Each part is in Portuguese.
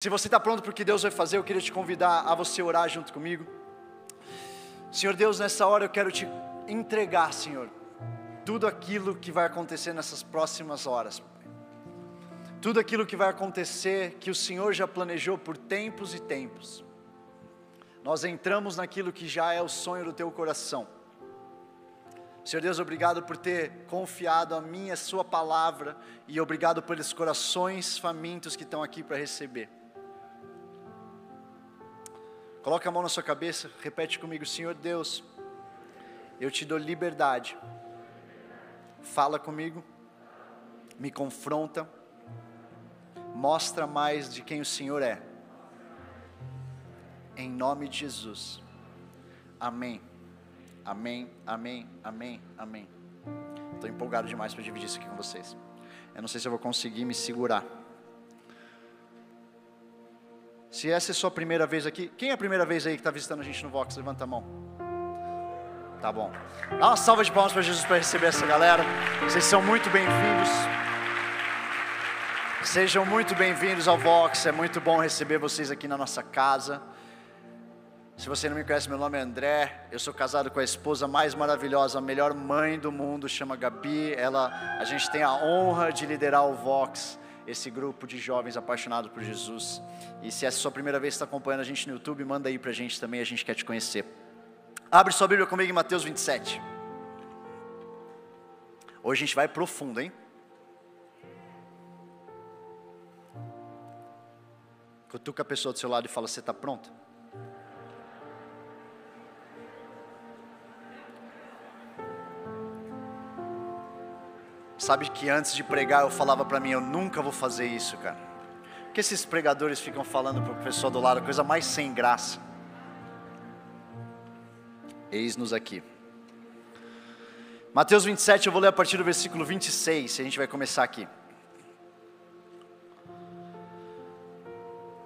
Se você está pronto para o que Deus vai fazer, eu queria te convidar a você orar junto comigo. Senhor Deus, nessa hora eu quero te entregar, Senhor, tudo aquilo que vai acontecer nessas próximas horas. Tudo aquilo que vai acontecer, que o Senhor já planejou por tempos e tempos. Nós entramos naquilo que já é o sonho do teu coração. Senhor Deus, obrigado por ter confiado a mim a Sua palavra e obrigado pelos corações famintos que estão aqui para receber. Coloca a mão na sua cabeça, repete comigo, Senhor Deus, eu te dou liberdade. Fala comigo, me confronta, mostra mais de quem o Senhor é. Em nome de Jesus. Amém. Amém, amém, amém, amém. Estou empolgado demais para dividir isso aqui com vocês. Eu não sei se eu vou conseguir me segurar. Se essa é sua primeira vez aqui, quem é a primeira vez aí que está visitando a gente no Vox? Levanta a mão. Tá bom. Dá uma salva de palmas para Jesus para receber essa galera. Vocês são muito bem-vindos. Sejam muito bem-vindos ao Vox. É muito bom receber vocês aqui na nossa casa. Se você não me conhece, meu nome é André. Eu sou casado com a esposa mais maravilhosa, a melhor mãe do mundo, chama Gabi. Ela, a gente tem a honra de liderar o Vox esse grupo de jovens apaixonados por Jesus. E se essa é a sua primeira vez que está acompanhando a gente no YouTube, manda aí para a gente também, a gente quer te conhecer. Abre sua Bíblia comigo em Mateus 27. Hoje a gente vai profundo, hein? Cutuca a pessoa do seu lado e fala: Você está pronto? Sabe que antes de pregar eu falava para mim, eu nunca vou fazer isso, cara. Porque esses pregadores ficam falando para o pessoal do lado, coisa mais sem graça. Eis-nos aqui. Mateus 27, eu vou ler a partir do versículo 26, a gente vai começar aqui.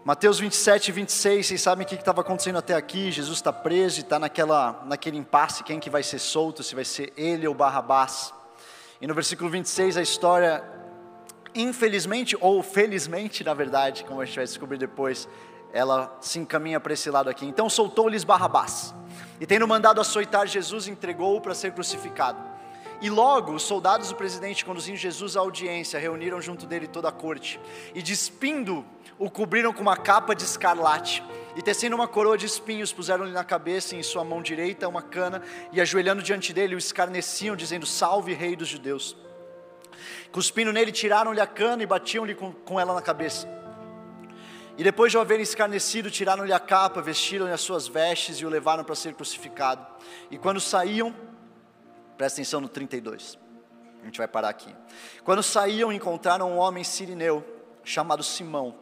Mateus 27 26, vocês sabem o que estava acontecendo até aqui? Jesus está preso e está naquele impasse: quem que vai ser solto, se vai ser ele ou Barrabás. E no versículo 26 a história, infelizmente ou felizmente, na verdade, como a gente vai descobrir depois, ela se encaminha para esse lado aqui. Então soltou-lhes Barrabás, e tendo mandado açoitar Jesus, entregou-o para ser crucificado. E logo os soldados do presidente, conduzindo Jesus à audiência, reuniram junto dele toda a corte, e despindo, o cobriram com uma capa de escarlate e tecendo uma coroa de espinhos, puseram-lhe na cabeça e em sua mão direita uma cana, e ajoelhando diante dele, o escarneciam, dizendo: Salve, Rei dos Judeus. Cuspindo nele, tiraram-lhe a cana e batiam-lhe com, com ela na cabeça. E depois de o haverem escarnecido, tiraram-lhe a capa, vestiram-lhe as suas vestes e o levaram para ser crucificado. E quando saíam, presta atenção no 32, a gente vai parar aqui. Quando saíam, encontraram um homem sirineu, chamado Simão,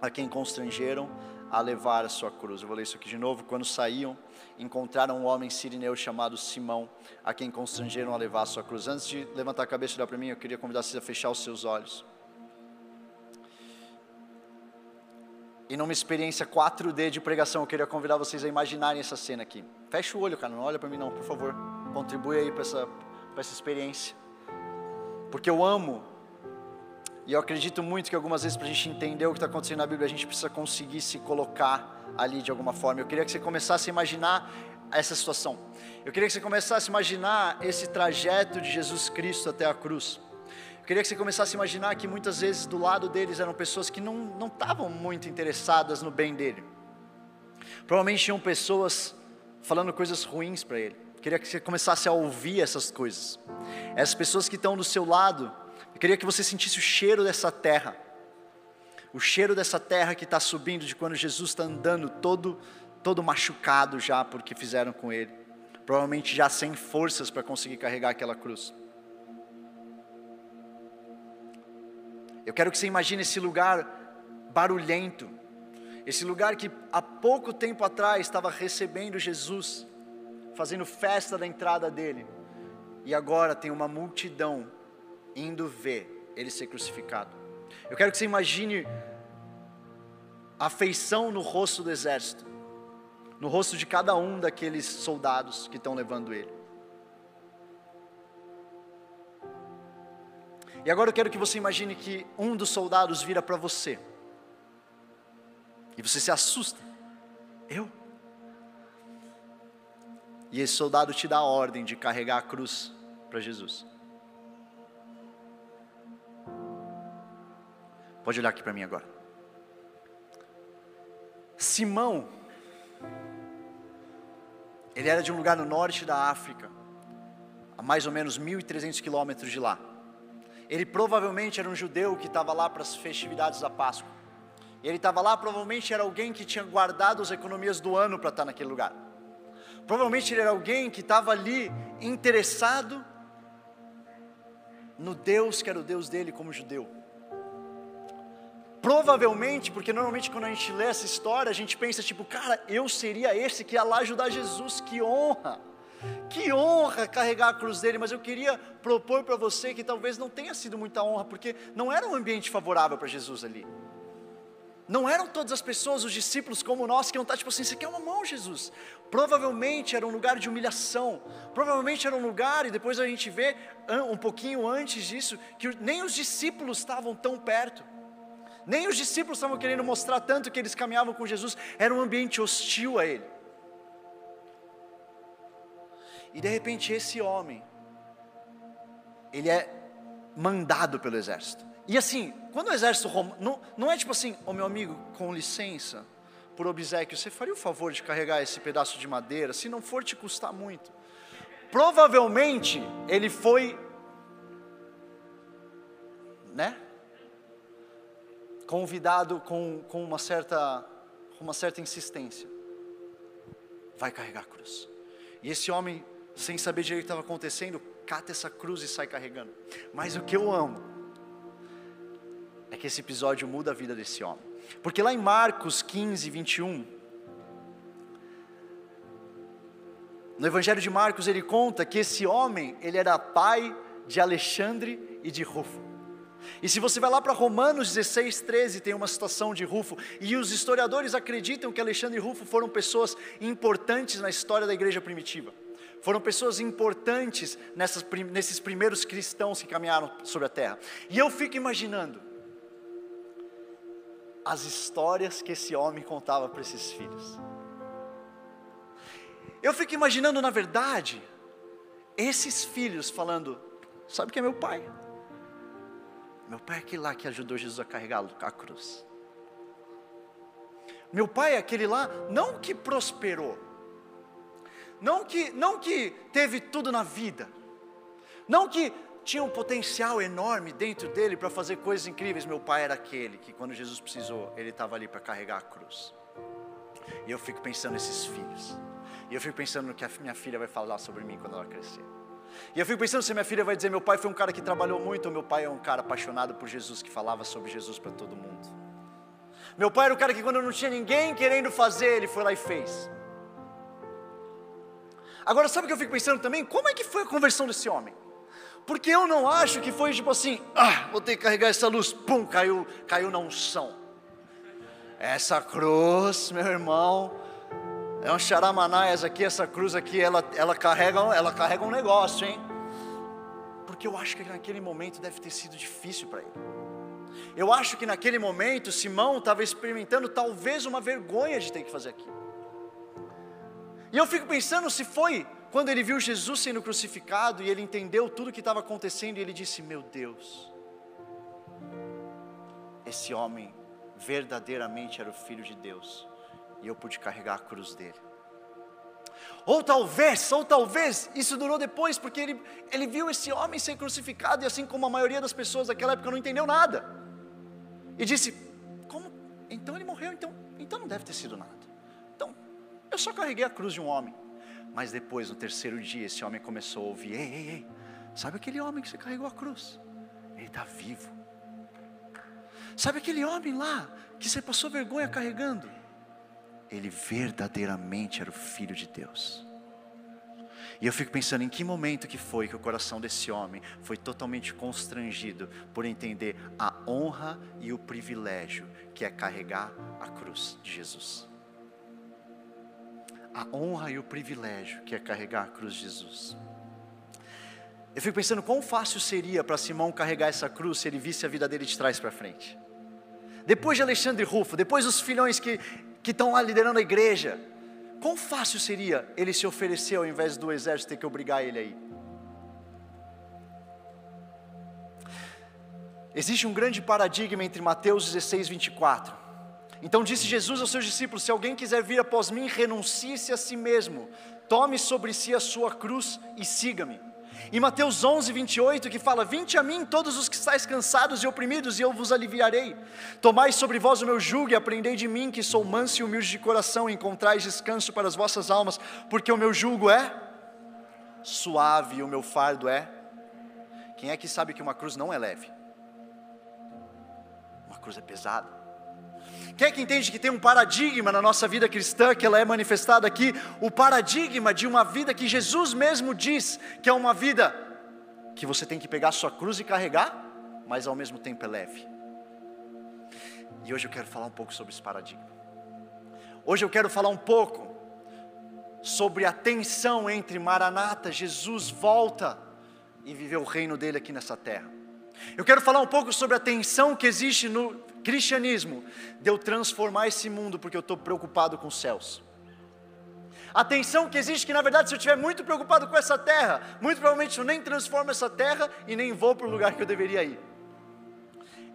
a quem constrangeram a levar a sua cruz. Eu vou ler isso aqui de novo. Quando saíam, encontraram um homem sirineu chamado Simão, a quem constrangeram a levar a sua cruz. Antes de levantar a cabeça e olhar para mim, eu queria convidar vocês a fechar os seus olhos. E numa experiência 4D de pregação, eu queria convidar vocês a imaginarem essa cena aqui. Fecha o olho, cara, não olha para mim não, por favor. Contribui aí para essa, essa experiência. Porque eu amo e eu acredito muito que algumas vezes, para a gente entender o que está acontecendo na Bíblia, a gente precisa conseguir se colocar ali de alguma forma. Eu queria que você começasse a imaginar essa situação. Eu queria que você começasse a imaginar esse trajeto de Jesus Cristo até a cruz. Eu queria que você começasse a imaginar que muitas vezes do lado deles eram pessoas que não, estavam muito interessadas no bem dele. Provavelmente tinham pessoas falando coisas ruins para ele. Eu queria que você começasse a ouvir essas coisas. Essas pessoas que estão do seu lado eu queria que você sentisse o cheiro dessa terra, o cheiro dessa terra que está subindo de quando Jesus está andando todo, todo machucado já porque fizeram com ele, provavelmente já sem forças para conseguir carregar aquela cruz. Eu quero que você imagine esse lugar barulhento, esse lugar que há pouco tempo atrás estava recebendo Jesus, fazendo festa da entrada dele, e agora tem uma multidão indo ver ele ser crucificado. Eu quero que você imagine a afeição no rosto do exército, no rosto de cada um daqueles soldados que estão levando ele. E agora eu quero que você imagine que um dos soldados vira para você. E você se assusta. Eu? E esse soldado te dá a ordem de carregar a cruz para Jesus. Pode olhar aqui para mim agora. Simão, ele era de um lugar no norte da África, a mais ou menos 1.300 quilômetros de lá. Ele provavelmente era um judeu que estava lá para as festividades da Páscoa. Ele estava lá, provavelmente era alguém que tinha guardado as economias do ano para estar naquele lugar. Provavelmente ele era alguém que estava ali interessado no Deus que era o Deus dele como judeu. Provavelmente, porque normalmente quando a gente lê essa história, a gente pensa tipo, cara, eu seria esse que ia lá ajudar Jesus, que honra. Que honra carregar a cruz dele, mas eu queria propor para você que talvez não tenha sido muita honra, porque não era um ambiente favorável para Jesus ali. Não eram todas as pessoas, os discípulos como nós, que iam estar tipo assim: você quer uma mão, Jesus? Provavelmente era um lugar de humilhação, provavelmente era um lugar, e depois a gente vê um pouquinho antes disso, que nem os discípulos estavam tão perto, nem os discípulos estavam querendo mostrar tanto que eles caminhavam com Jesus, era um ambiente hostil a ele. E de repente esse homem, ele é mandado pelo exército. E assim, quando o exército romano, não, não é tipo assim, ô oh, meu amigo, com licença, por obsequio, você faria o favor de carregar esse pedaço de madeira, se não for te custar muito. Provavelmente ele foi, né? Convidado com, com uma certa uma certa insistência. Vai carregar a cruz. E esse homem, sem saber direito o que estava acontecendo, cata essa cruz e sai carregando. Mas o que eu amo é que esse episódio muda a vida desse homem. Porque lá em Marcos 15, 21, no Evangelho de Marcos ele conta que esse homem, ele era pai de Alexandre e de Rufo. E se você vai lá para Romanos 16, 13, tem uma citação de Rufo, e os historiadores acreditam que Alexandre e Rufo foram pessoas importantes na história da igreja primitiva. Foram pessoas importantes nessas, nesses primeiros cristãos que caminharam sobre a terra. E eu fico imaginando, as histórias que esse homem contava para esses filhos. Eu fico imaginando, na verdade, esses filhos falando: Sabe quem é meu pai? Meu pai é aquele lá que ajudou Jesus a carregar a cruz. Meu pai é aquele lá, não que prosperou, não que, não que teve tudo na vida, não que tinha um potencial enorme dentro dele para fazer coisas incríveis. Meu pai era aquele que, quando Jesus precisou, ele estava ali para carregar a cruz. E eu fico pensando nesses filhos. E eu fico pensando no que a minha filha vai falar sobre mim quando ela crescer. E eu fico pensando se minha filha vai dizer: meu pai foi um cara que trabalhou muito, ou meu pai é um cara apaixonado por Jesus, que falava sobre Jesus para todo mundo. Meu pai era o cara que, quando não tinha ninguém querendo fazer, ele foi lá e fez. Agora, sabe o que eu fico pensando também? Como é que foi a conversão desse homem? Porque eu não acho que foi tipo assim, ah, vou ter que carregar essa luz, pum, caiu, caiu na unção. Essa cruz, meu irmão, é um charamanaias aqui, essa cruz aqui, ela, ela, carrega, ela carrega um negócio, hein? Porque eu acho que naquele momento deve ter sido difícil para ele. Eu acho que naquele momento Simão estava experimentando talvez uma vergonha de ter que fazer aquilo. E eu fico pensando se foi quando ele viu Jesus sendo crucificado e ele entendeu tudo o que estava acontecendo, e ele disse: Meu Deus, esse homem verdadeiramente era o Filho de Deus, e eu pude carregar a cruz dele. Ou talvez, ou talvez, isso durou depois, porque ele, ele viu esse homem ser crucificado, e assim como a maioria das pessoas daquela época não entendeu nada, e disse: Como? Então ele morreu, então, então não deve ter sido nada. Então, eu só carreguei a cruz de um homem. Mas depois, no terceiro dia, esse homem começou a ouvir: Ei, ei, ei, sabe aquele homem que você carregou a cruz? Ele está vivo. Sabe aquele homem lá que você passou vergonha carregando? Ele verdadeiramente era o filho de Deus. E eu fico pensando em que momento que foi que o coração desse homem foi totalmente constrangido por entender a honra e o privilégio que é carregar a cruz de Jesus a honra e o privilégio que é carregar a cruz de Jesus. Eu fico pensando quão fácil seria para Simão carregar essa cruz se ele visse a vida dele de trás para frente. depois de Alexandre Rufo, depois dos filhões que que estão lá liderando a igreja, quão fácil seria ele se oferecer ao invés do exército ter que obrigar ele aí? Existe um grande paradigma entre Mateus 16, 24. Então disse Jesus aos seus discípulos: Se alguém quiser vir após mim, renuncie-se a si mesmo, tome sobre si a sua cruz e siga-me. E Mateus 11, 28, que fala: Vinde a mim todos os que estáis cansados e oprimidos, e eu vos aliviarei. Tomai sobre vós o meu jugo e aprendei de mim, que sou manso e humilde de coração, e encontrais descanso para as vossas almas, porque o meu jugo é suave e o meu fardo é. Quem é que sabe que uma cruz não é leve? cruz é pesada. Quem é que entende que tem um paradigma na nossa vida cristã, que ela é manifestada aqui, o paradigma de uma vida que Jesus mesmo diz que é uma vida que você tem que pegar a sua cruz e carregar, mas ao mesmo tempo é leve. E hoje eu quero falar um pouco sobre esse paradigma. Hoje eu quero falar um pouco sobre a tensão entre Maranata, Jesus volta e viver o reino dele aqui nessa terra. Eu quero falar um pouco sobre a tensão que existe no cristianismo, de eu transformar esse mundo porque eu estou preocupado com os céus. A tensão que existe que, na verdade, se eu estiver muito preocupado com essa terra, muito provavelmente eu nem transformo essa terra e nem vou para o lugar que eu deveria ir.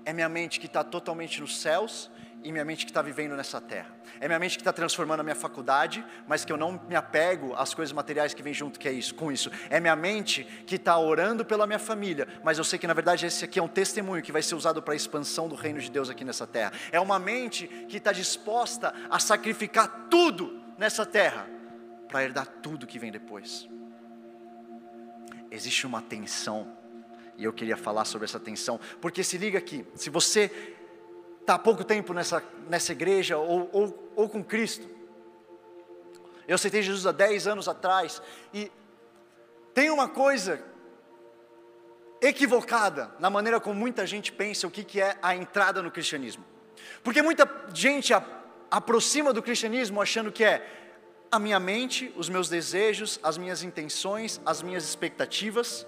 É minha mente que está totalmente nos céus e minha mente que está vivendo nessa terra. É minha mente que está transformando a minha faculdade, mas que eu não me apego às coisas materiais que vêm junto que é isso, com isso. É minha mente que está orando pela minha família, mas eu sei que na verdade esse aqui é um testemunho que vai ser usado para a expansão do reino de Deus aqui nessa terra. É uma mente que está disposta a sacrificar tudo nessa terra para herdar tudo que vem depois. Existe uma tensão e eu queria falar sobre essa tensão, porque se liga aqui, se você está há pouco tempo nessa, nessa igreja ou, ou, ou com Cristo. Eu aceitei Jesus há 10 anos atrás e tem uma coisa equivocada na maneira como muita gente pensa o que, que é a entrada no cristianismo. Porque muita gente a, aproxima do cristianismo achando que é a minha mente, os meus desejos, as minhas intenções, as minhas expectativas,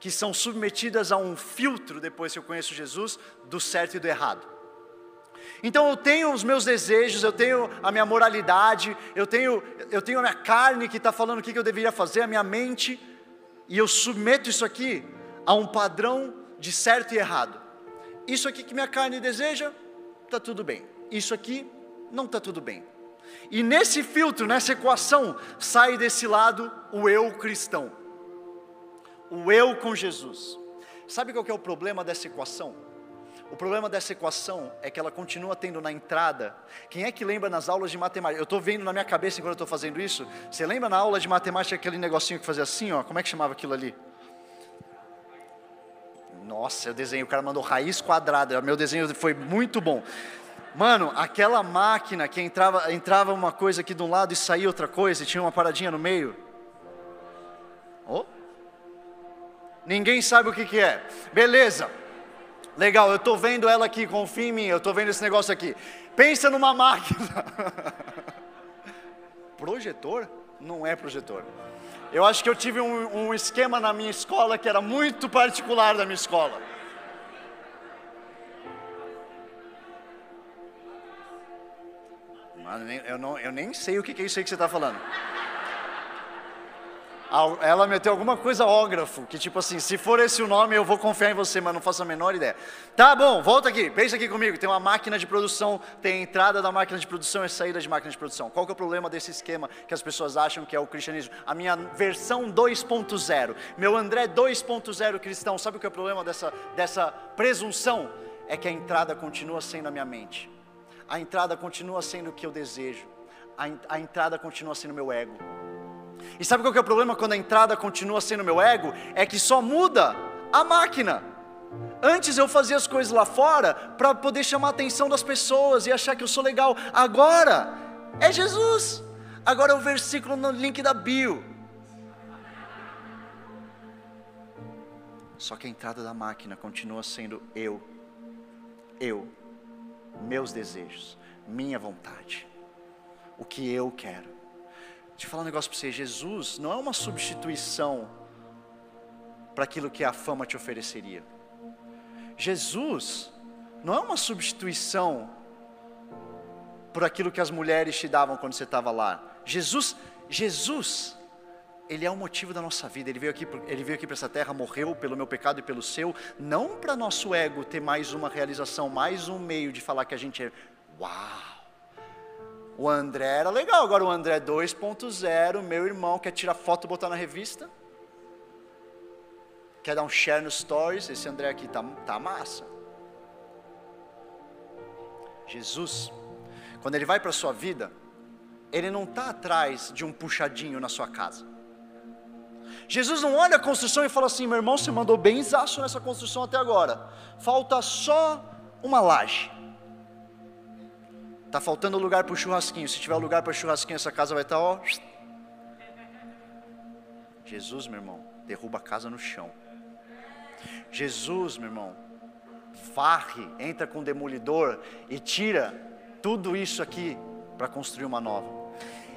que são submetidas a um filtro depois que eu conheço Jesus, do certo e do errado. Então eu tenho os meus desejos, eu tenho a minha moralidade, eu tenho, eu tenho a minha carne que está falando o que eu deveria fazer, a minha mente, e eu submeto isso aqui a um padrão de certo e errado. Isso aqui que minha carne deseja, está tudo bem. Isso aqui não está tudo bem. E nesse filtro, nessa equação, sai desse lado o eu cristão, o eu com Jesus. Sabe qual é o problema dessa equação? O problema dessa equação é que ela continua tendo na entrada. Quem é que lembra nas aulas de matemática? Eu estou vendo na minha cabeça enquanto eu estou fazendo isso. Você lembra na aula de matemática aquele negocinho que fazia assim, ó? Como é que chamava aquilo ali? Nossa, eu desenho, o cara mandou raiz quadrada. Meu desenho foi muito bom. Mano, aquela máquina que entrava, entrava uma coisa aqui de um lado e saía outra coisa, e tinha uma paradinha no meio. Oh. Ninguém sabe o que, que é. Beleza. Legal, eu estou vendo ela aqui, confia em mim, eu estou vendo esse negócio aqui. Pensa numa máquina. projetor? Não é projetor. Eu acho que eu tive um, um esquema na minha escola que era muito particular da minha escola. Mano, eu, não, eu nem sei o que é isso aí que você está falando. Ela meteu alguma coisa ógrafo, que tipo assim, se for esse o nome eu vou confiar em você, mas não faço a menor ideia. Tá bom, volta aqui, pensa aqui comigo, tem uma máquina de produção, tem a entrada da máquina de produção e a saída de máquina de produção. Qual que é o problema desse esquema que as pessoas acham que é o cristianismo? A minha versão 2.0, meu André 2.0 cristão, sabe o que é o problema dessa, dessa presunção? É que a entrada continua sendo a minha mente, a entrada continua sendo o que eu desejo, a, a entrada continua sendo o meu ego. E sabe qual que é o problema quando a entrada continua sendo meu ego? É que só muda a máquina. Antes eu fazia as coisas lá fora para poder chamar a atenção das pessoas e achar que eu sou legal. Agora é Jesus. Agora é o versículo no link da bio. Só que a entrada da máquina continua sendo eu, eu, meus desejos, minha vontade, o que eu quero. Deixa eu falar um negócio para você: Jesus não é uma substituição para aquilo que a fama te ofereceria. Jesus não é uma substituição por aquilo que as mulheres te davam quando você estava lá. Jesus, Jesus, ele é o motivo da nossa vida. Ele veio aqui, ele veio aqui para essa terra, morreu pelo meu pecado e pelo seu, não para nosso ego ter mais uma realização, mais um meio de falar que a gente é uau. O André era legal, agora o André 2.0, meu irmão, quer tirar foto e botar na revista? Quer dar um share no stories? Esse André aqui tá, tá massa. Jesus, quando ele vai para a sua vida, ele não está atrás de um puxadinho na sua casa. Jesus não olha a construção e fala assim: meu irmão, você mandou bem exaço nessa construção até agora, falta só uma laje. Está faltando lugar para o churrasquinho. Se tiver lugar para churrasquinho, essa casa vai estar, tá, ó. Jesus, meu irmão, derruba a casa no chão. Jesus, meu irmão, varre, entra com o demolidor e tira tudo isso aqui para construir uma nova.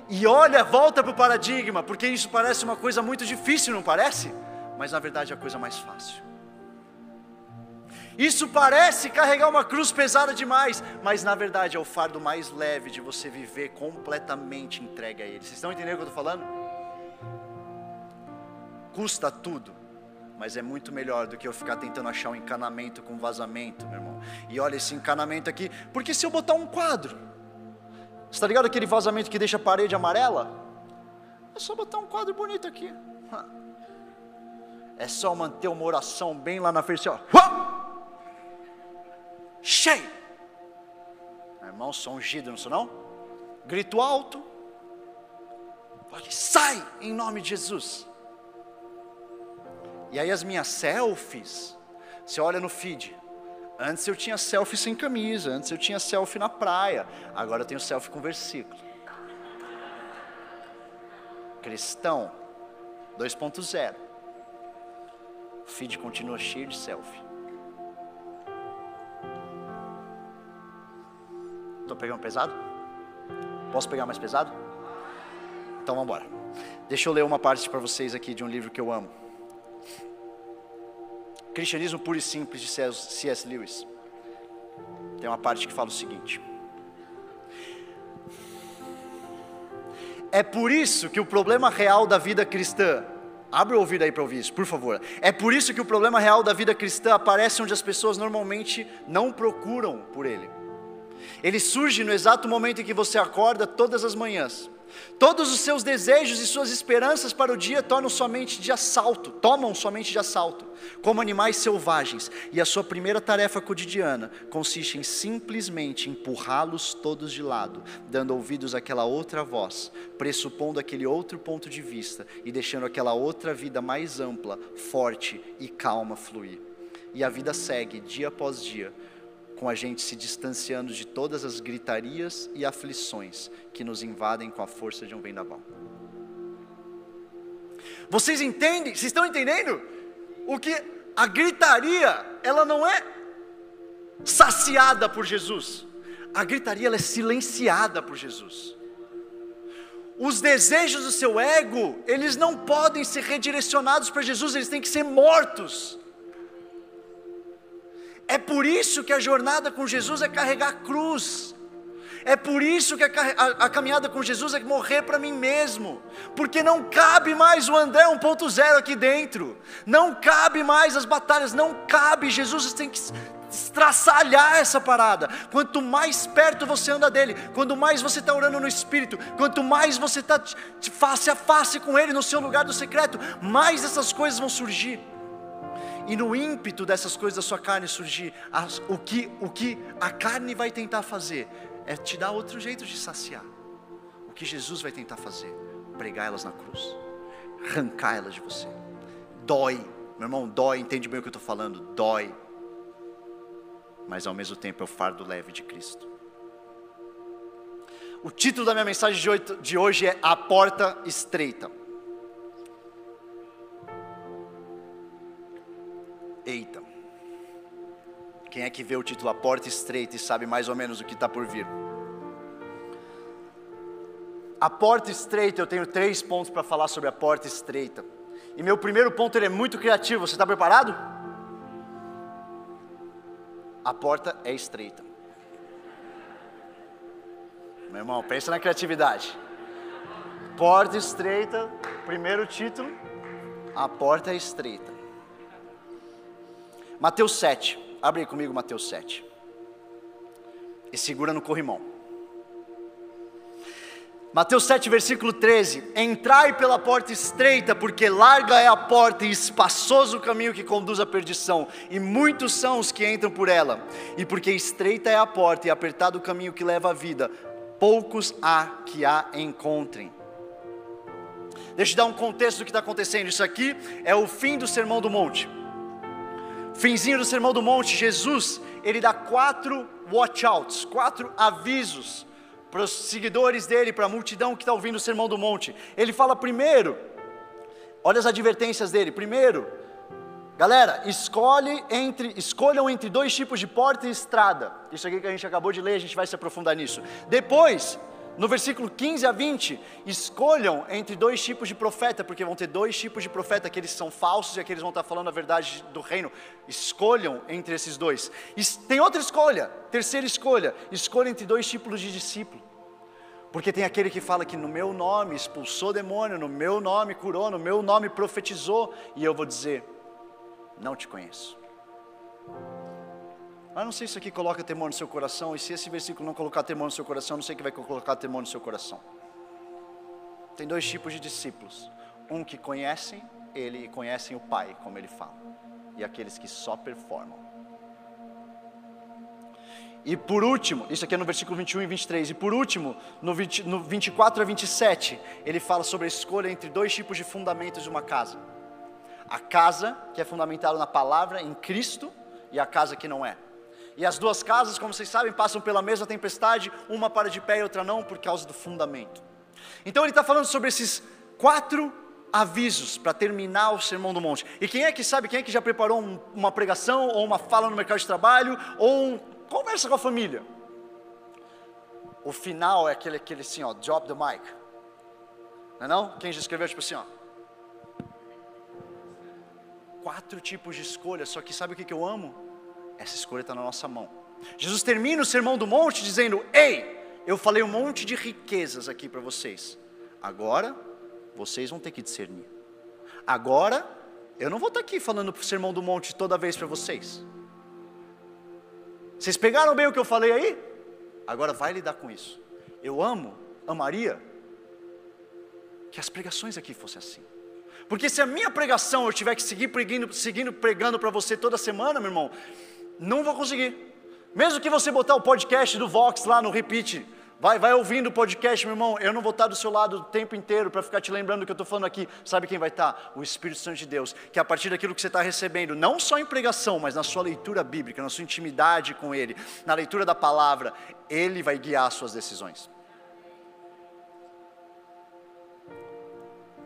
E olha, volta para o paradigma, porque isso parece uma coisa muito difícil, não parece? Mas na verdade é a coisa mais fácil. Isso parece carregar uma cruz pesada demais, mas na verdade é o fardo mais leve de você viver completamente entregue a Ele. Vocês estão entendendo o que eu estou falando? Custa tudo, mas é muito melhor do que eu ficar tentando achar um encanamento com vazamento, meu irmão. E olha esse encanamento aqui, porque se eu botar um quadro, está ligado aquele vazamento que deixa a parede amarela? É só botar um quadro bonito aqui. É só manter uma oração bem lá na frente, ó cheio. Irmão, sou ungido, não sou não? Grito alto. Pode, sai em nome de Jesus. E aí as minhas selfies, você olha no feed. Antes eu tinha selfie sem camisa, antes eu tinha selfie na praia, agora eu tenho selfie com versículo. Cristão 2.0. O feed continua cheio de selfie. Estou pegando pesado? Posso pegar mais pesado? Então vamos embora. Deixa eu ler uma parte para vocês aqui de um livro que eu amo. Cristianismo Puro e Simples de C.S. Lewis. Tem uma parte que fala o seguinte: É por isso que o problema real da vida cristã Abre o ouvido aí para ouvir isso, por favor. É por isso que o problema real da vida cristã aparece onde as pessoas normalmente não procuram por ele. Ele surge no exato momento em que você acorda todas as manhãs. Todos os seus desejos e suas esperanças para o dia tornam sua mente de assalto, tomam sua mente de assalto, como animais selvagens, e a sua primeira tarefa cotidiana consiste em simplesmente empurrá-los todos de lado, dando ouvidos àquela outra voz, pressupondo aquele outro ponto de vista e deixando aquela outra vida mais ampla, forte e calma fluir. E a vida segue dia após dia, com a gente se distanciando de todas as gritarias e aflições que nos invadem com a força de um vendaval. Vocês entendem? Vocês estão entendendo? O que a gritaria, ela não é saciada por Jesus. A gritaria ela é silenciada por Jesus. Os desejos do seu ego, eles não podem ser redirecionados para Jesus, eles têm que ser mortos. É por isso que a jornada com Jesus é carregar a cruz. É por isso que a, a, caminhada com Jesus é morrer para mim mesmo, porque não cabe mais o André 1.0 aqui dentro, não cabe mais as batalhas, não cabe. Jesus tem que estraçalhar essa parada. Quanto mais perto você anda dele, quanto mais você está orando no Espírito, quanto mais você está face a face com ele no seu lugar do secreto, mais essas coisas vão surgir e no ímpeto dessas coisas da sua carne surgir, as, o, que, o que a carne vai tentar fazer é te dar outro jeito de saciar. O que Jesus vai tentar fazer? Pregar elas na cruz, arrancar elas de você. Dói, meu irmão, dói, entende bem o que eu estou falando? Dói, mas ao mesmo tempo é o fardo leve de Cristo. O título da minha mensagem de hoje é A Porta Estreita. Eita. Quem é que vê o título A Porta Estreita e sabe mais ou menos o que está por vir? A porta estreita, eu tenho três pontos para falar sobre a porta estreita. E meu primeiro ponto ele é muito criativo. Você está preparado? a porta é estreita. Meu irmão, pensa na criatividade. Porta estreita, primeiro título, a porta é estreita. Mateus 7, abre aí comigo Mateus 7. E segura no corrimão. Mateus 7, versículo 13: Entrai pela porta estreita, porque larga é a porta e espaçoso o caminho que conduz à perdição, e muitos são os que entram por ela. E porque estreita é a porta e apertado o caminho que leva à vida, poucos há que a encontrem. Deixa eu dar um contexto do que está acontecendo. Isso aqui é o fim do Sermão do Monte. Finzinho do Sermão do Monte, Jesus, ele dá quatro watch-outs, quatro avisos para os seguidores dele, para a multidão que está ouvindo o Sermão do Monte. Ele fala primeiro, olha as advertências dele. Primeiro, galera, escolhe entre, escolham entre dois tipos de porta e estrada. Isso aqui que a gente acabou de ler, a gente vai se aprofundar nisso. Depois, no versículo 15 a 20, escolham entre dois tipos de profeta, porque vão ter dois tipos de profeta, aqueles que são falsos e aqueles que vão estar falando a verdade do reino. Escolham entre esses dois. E tem outra escolha, terceira escolha: escolha entre dois tipos de discípulo. Porque tem aquele que fala que no meu nome expulsou demônio, no meu nome curou, no meu nome profetizou, e eu vou dizer: não te conheço. Ah, não sei se isso aqui coloca temor no seu coração, e se esse versículo não colocar temor no seu coração, não sei que vai colocar temor no seu coração. Tem dois tipos de discípulos: um que conhecem ele e conhecem o Pai, como ele fala, e aqueles que só performam. E por último, isso aqui é no versículo 21 e 23, e por último, no, 20, no 24 a 27, ele fala sobre a escolha entre dois tipos de fundamentos de uma casa: a casa que é fundamentada na palavra, em Cristo, e a casa que não é. E as duas casas, como vocês sabem, passam pela mesma tempestade, uma para de pé e outra não, por causa do fundamento. Então ele está falando sobre esses quatro avisos para terminar o Sermão do Monte. E quem é que sabe, quem é que já preparou um, uma pregação, ou uma fala no mercado de trabalho, ou um, conversa com a família? O final é aquele, aquele assim, ó, drop the mic. Não é não? Quem já escreveu, tipo assim, ó. Quatro tipos de escolha, só que sabe o que, que eu amo? Essa escolha está na nossa mão. Jesus termina o sermão do monte dizendo: Ei, eu falei um monte de riquezas aqui para vocês. Agora, vocês vão ter que discernir. Agora, eu não vou estar tá aqui falando o sermão do monte toda vez para vocês. Vocês pegaram bem o que eu falei aí? Agora vai lidar com isso. Eu amo, amaria que as pregações aqui fossem assim. Porque se a minha pregação eu tiver que seguir seguindo pregando para você toda semana, meu irmão, não vou conseguir. Mesmo que você botar o podcast do Vox lá no repeat, vai, vai ouvindo o podcast, meu irmão. Eu não vou estar do seu lado o tempo inteiro para ficar te lembrando do que eu estou falando aqui. Sabe quem vai estar? O Espírito Santo de Deus, que a partir daquilo que você está recebendo, não só em pregação, mas na sua leitura bíblica, na sua intimidade com Ele, na leitura da palavra, Ele vai guiar as suas decisões.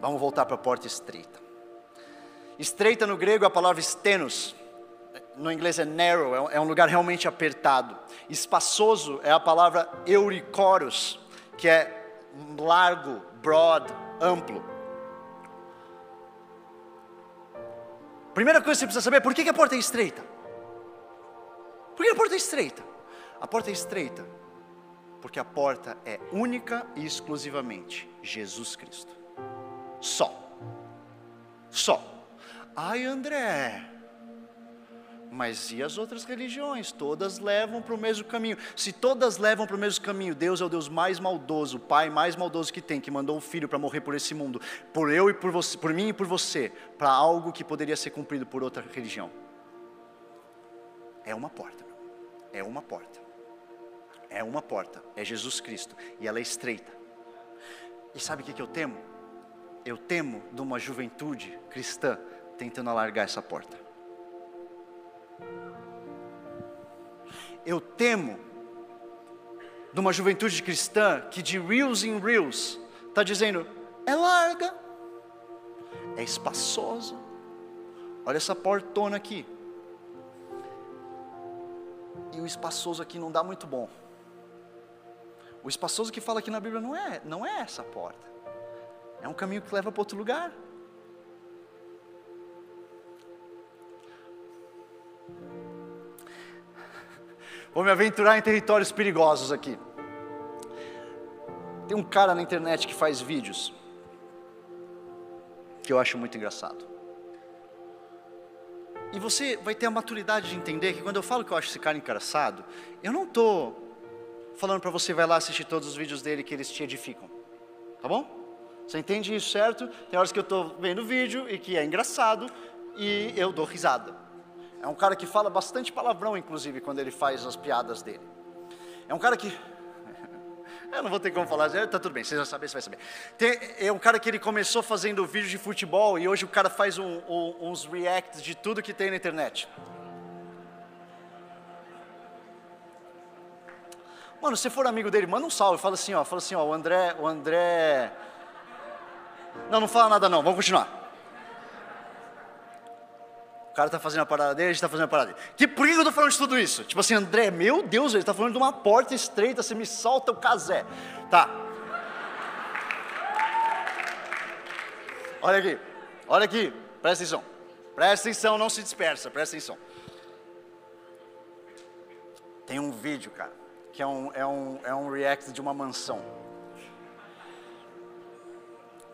Vamos voltar para a porta estreita. Estreita no grego é a palavra stenos no inglês é narrow, é, é um lugar realmente apertado. Espaçoso é a palavra euricoros, que é largo, broad, amplo. Primeira coisa que você precisa saber é por que a porta é estreita? Por que a porta é estreita? A porta é estreita porque a porta é única e exclusivamente Jesus Cristo. Só. Só. Ai, André, mas e as outras religiões? Todas levam para o mesmo caminho. Se todas levam para o mesmo caminho, Deus é o Deus mais maldoso, o Pai mais maldoso que tem, que mandou um filho para morrer por esse mundo, por eu e por você, por mim e por você, para algo que poderia ser cumprido por outra religião. É uma porta. É uma porta. É uma porta. É Jesus Cristo. E ela é estreita. E sabe o que eu temo? Eu temo de uma juventude cristã tentando alargar essa porta. Eu temo de uma juventude cristã que de reels em reels está dizendo, é larga, é espaçosa, olha essa portona aqui. E o espaçoso aqui não dá muito bom. O espaçoso que fala aqui na Bíblia não é, não é essa porta. É um caminho que leva para outro lugar. Vou me aventurar em territórios perigosos aqui. Tem um cara na internet que faz vídeos que eu acho muito engraçado. E você vai ter a maturidade de entender que quando eu falo que eu acho esse cara engraçado, eu não estou falando para você vai lá assistir todos os vídeos dele que eles te edificam. Tá bom? Você entende isso, certo? Tem horas que eu estou vendo vídeo e que é engraçado e eu dou risada. É um cara que fala bastante palavrão, inclusive, quando ele faz as piadas dele. É um cara que. Eu não vou ter como falar, tá tudo bem, você já sabe, você vai saber. Tem, é um cara que ele começou fazendo vídeo de futebol e hoje o cara faz um, um, uns reacts de tudo que tem na internet. Mano, se for amigo dele, manda um salve, fala assim, ó, fala assim, ó, o André, o André. Não, não fala nada não, vamos continuar. O cara está fazendo a parada dele, a gente está fazendo a parada dele. Que, por que eu estou falando de tudo isso? Tipo assim, André, meu Deus, ele está falando de uma porta estreita, você me solta o casé. Tá. Olha aqui, olha aqui, presta atenção. Presta atenção, não se dispersa, presta atenção. Tem um vídeo, cara, que é um, é um, é um react de uma mansão.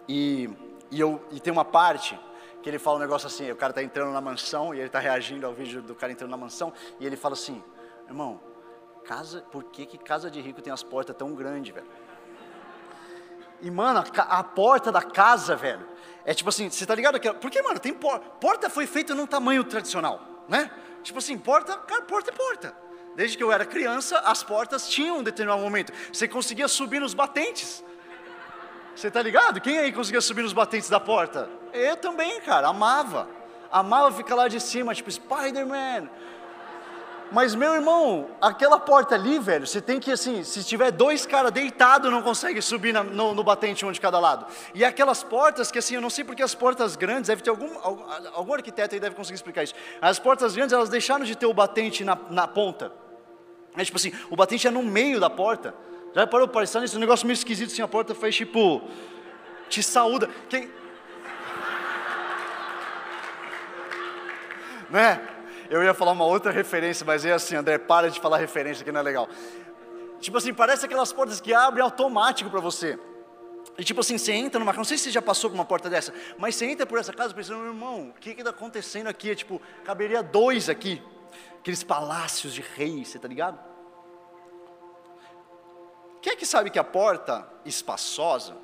E, e, eu, e tem uma parte que ele fala um negócio assim, o cara está entrando na mansão e ele está reagindo ao vídeo do cara entrando na mansão e ele fala assim, irmão, casa, por que, que casa de rico tem as portas tão grandes, velho? E mano, a, porta da casa, velho, é tipo assim, você tá ligado? Que, porque, mano, tem porta, porta foi feita num tamanho tradicional, né? Tipo assim, porta, cara, porta é porta. Desde que eu era criança, as portas tinham um determinado momento. Você conseguia subir nos batentes. Você tá ligado? Quem aí conseguia subir nos batentes da porta? Eu também, cara, amava. Amava ficar lá de cima, tipo Spider-Man. Mas, meu irmão, aquela porta ali, velho, você tem que, assim, se tiver dois caras deitados, não consegue subir na, no, no, batente um de cada lado. E aquelas portas que, assim, eu não sei porque as portas grandes, deve ter algum, algum, arquiteto aí deve conseguir explicar isso. As portas grandes, elas deixaram de ter o batente na, na ponta. É tipo assim, o batente é no meio da porta. Já parou para pensar nisso? Um negócio meio esquisito assim, a porta fez tipo, te saúda. Quem... Né? Eu ia falar uma outra referência, mas é assim, André, para de falar referência que não é legal. Tipo assim, parece aquelas portas que abrem automático para você. E tipo assim, você entra numa casa, não sei se você já passou por uma porta dessa, mas você entra por essa casa pensando, meu irmão, o que está acontecendo aqui? É tipo, caberia dois aqui. Aqueles palácios de reis, você tá ligado? Quem é que sabe que a porta espaçosa,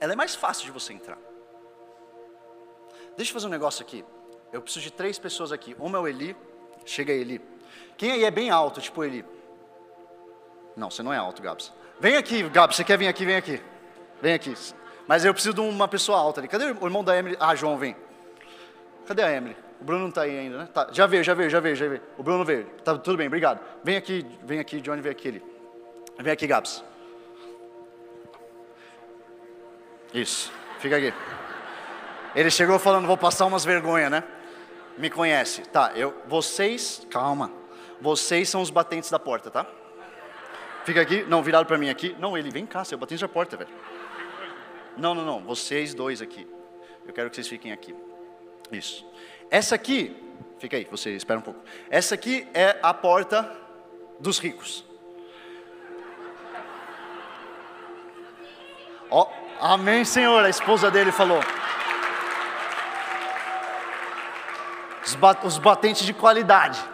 ela é mais fácil de você entrar? Deixa eu fazer um negócio aqui. Eu preciso de três pessoas aqui. Uma é o Eli. Chega aí, Eli. Quem aí é bem alto, tipo Eli? Não, você não é alto, Gabs. Vem aqui, Gabs. Você quer vir aqui? Vem aqui. Vem aqui. Mas eu preciso de uma pessoa alta ali. Cadê o irmão da Emily? Ah, João, vem. Cadê a Emily? O Bruno não está aí ainda, né? Tá. Já veio, já veio, já veio, já veio. O Bruno veio. Tá tudo bem, obrigado. Vem aqui, vem aqui, Johnny, vem aqui. Ele. Vem aqui, Gabs. Isso, fica aqui. Ele chegou falando, vou passar umas vergonhas, né? Me conhece. Tá, eu, vocês, calma. Vocês são os batentes da porta, tá? Fica aqui, não, virado para mim aqui. Não, ele vem cá, seu batente da porta, velho. Não, não, não, vocês dois aqui. Eu quero que vocês fiquem aqui. Isso. Essa aqui, fica aí, você espera um pouco. Essa aqui é a porta dos ricos. Oh, amém, Senhor. A esposa dele falou. Os, bat os batentes de qualidade.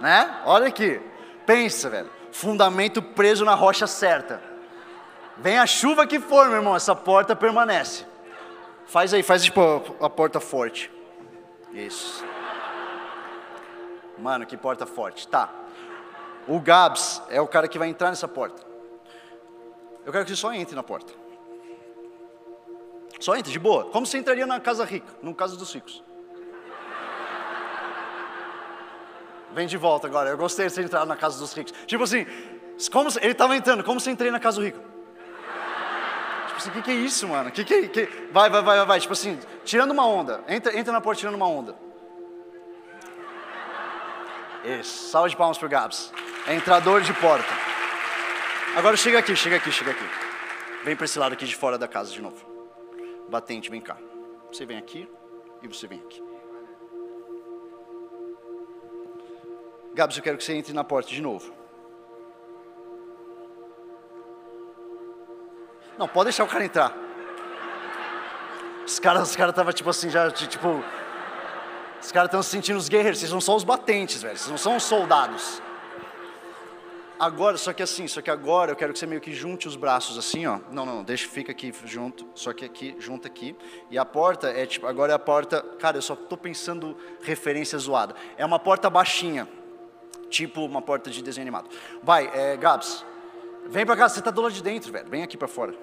Né? Olha aqui. Pensa, velho. Fundamento preso na rocha certa. Vem a chuva que for, meu irmão, essa porta permanece. Faz aí, faz tipo a porta forte. Isso. Mano, que porta forte. Tá. O Gabs é o cara que vai entrar nessa porta. Eu quero que você só entre na porta. Só entre, de boa. Como você entraria na casa rica, no caso dos ricos. Vem de volta agora. Eu gostei de você entrar na casa dos ricos. Tipo assim, como, ele estava entrando, como você entrei na casa do rico? Tipo assim, o que, que é isso, mano? Que, que, que, vai, vai, vai, vai. Tipo assim, tirando uma onda. Entra, entra na porta tirando uma onda. Isso. Salve de palmas pro Gabs. Entrador de porta. Agora chega aqui, chega aqui, chega aqui. Vem para esse lado aqui de fora da casa de novo. Batente, vem cá. Você vem aqui e você vem aqui. Gabs, eu quero que você entre na porta de novo. Não, pode deixar o cara entrar. Os caras os cara estavam tipo assim, já, tipo. Os caras estão se sentindo os guerreiros, vocês não são os batentes, velho, vocês não são os soldados. Agora, só que assim, só que agora eu quero que você meio que junte os braços assim, ó. Não, não, deixa, fica aqui junto, só que aqui, junta aqui. E a porta é tipo, agora é a porta, cara, eu só tô pensando referência zoada. É uma porta baixinha, tipo uma porta de desenho animado. Vai, é, Gabs, vem pra cá, você tá do lado de dentro, velho, vem aqui pra fora.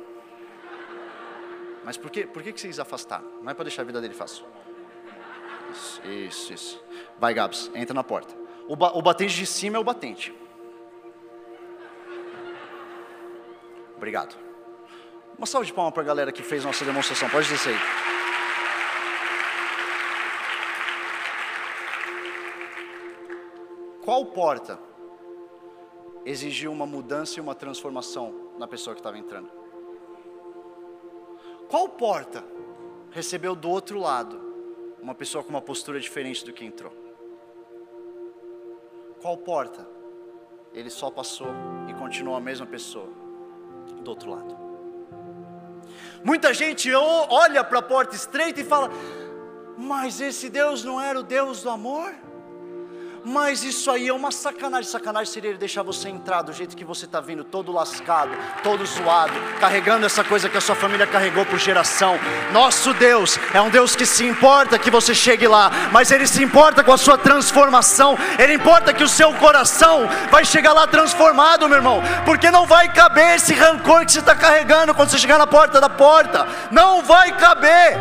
Mas por que, por que, que vocês afastaram? Não é para deixar a vida dele fácil. Isso, isso, isso. Vai, Gabs, entra na porta. O, ba o batente de cima é o batente. Obrigado. Uma salva de palmas para a galera que fez nossa demonstração. Pode descer aí. Qual porta exigiu uma mudança e uma transformação na pessoa que estava entrando? Qual porta recebeu do outro lado uma pessoa com uma postura diferente do que entrou? Qual porta ele só passou e continuou a mesma pessoa do outro lado? Muita gente olha para a porta estreita e fala: Mas esse Deus não era o Deus do amor? Mas isso aí é uma sacanagem. Sacanagem seria ele deixar você entrar do jeito que você está vindo, todo lascado, todo zoado, carregando essa coisa que a sua família carregou por geração. Nosso Deus é um Deus que se importa que você chegue lá, mas Ele se importa com a sua transformação. Ele importa que o seu coração vai chegar lá transformado, meu irmão, porque não vai caber esse rancor que você está carregando quando você chegar na porta da porta. Não vai caber.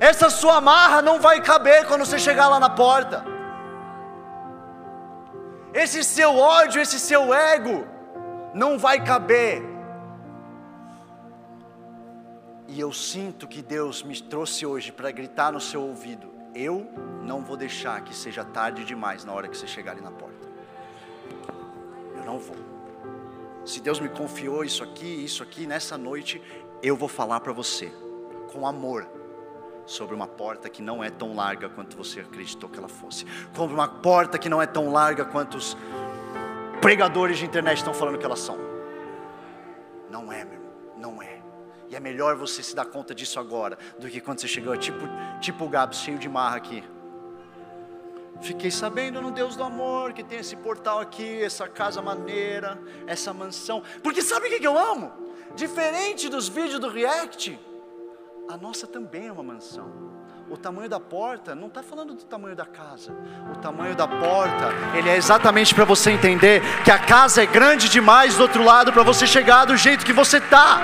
Essa sua marra não vai caber quando você chegar lá na porta esse seu ódio, esse seu ego, não vai caber. E eu sinto que Deus me trouxe hoje para gritar no seu ouvido: eu não vou deixar que seja tarde demais na hora que você chegar ali na porta. Eu não vou. Se Deus me confiou isso aqui, isso aqui, nessa noite, eu vou falar para você, com amor, sobre uma porta que não é tão larga quanto você acreditou que ela fosse, sobre uma porta que não é tão larga quanto os pregadores de internet estão falando que elas são. Não é, meu irmão, não é. E é melhor você se dar conta disso agora do que quando você chegou, tipo, tipo o Gabs, cheio de marra aqui. Fiquei sabendo no Deus do amor que tem esse portal aqui, essa casa maneira, essa mansão. Porque sabe o que eu amo? Diferente dos vídeos do React, a nossa também é uma mansão. O tamanho da porta não está falando do tamanho da casa. O tamanho da porta, ele é exatamente para você entender que a casa é grande demais do outro lado para você chegar do jeito que você está.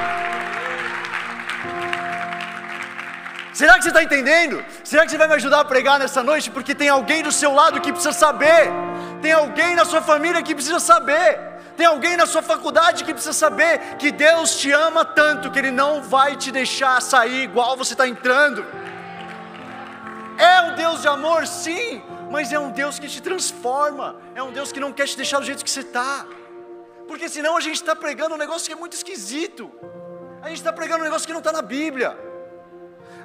Será que você está entendendo? Será que você vai me ajudar a pregar nessa noite? Porque tem alguém do seu lado que precisa saber, tem alguém na sua família que precisa saber. Tem alguém na sua faculdade que precisa saber que Deus te ama tanto que Ele não vai te deixar sair igual você está entrando. É um Deus de amor, sim, mas é um Deus que te transforma. É um Deus que não quer te deixar do jeito que você está. Porque senão a gente está pregando um negócio que é muito esquisito. A gente está pregando um negócio que não está na Bíblia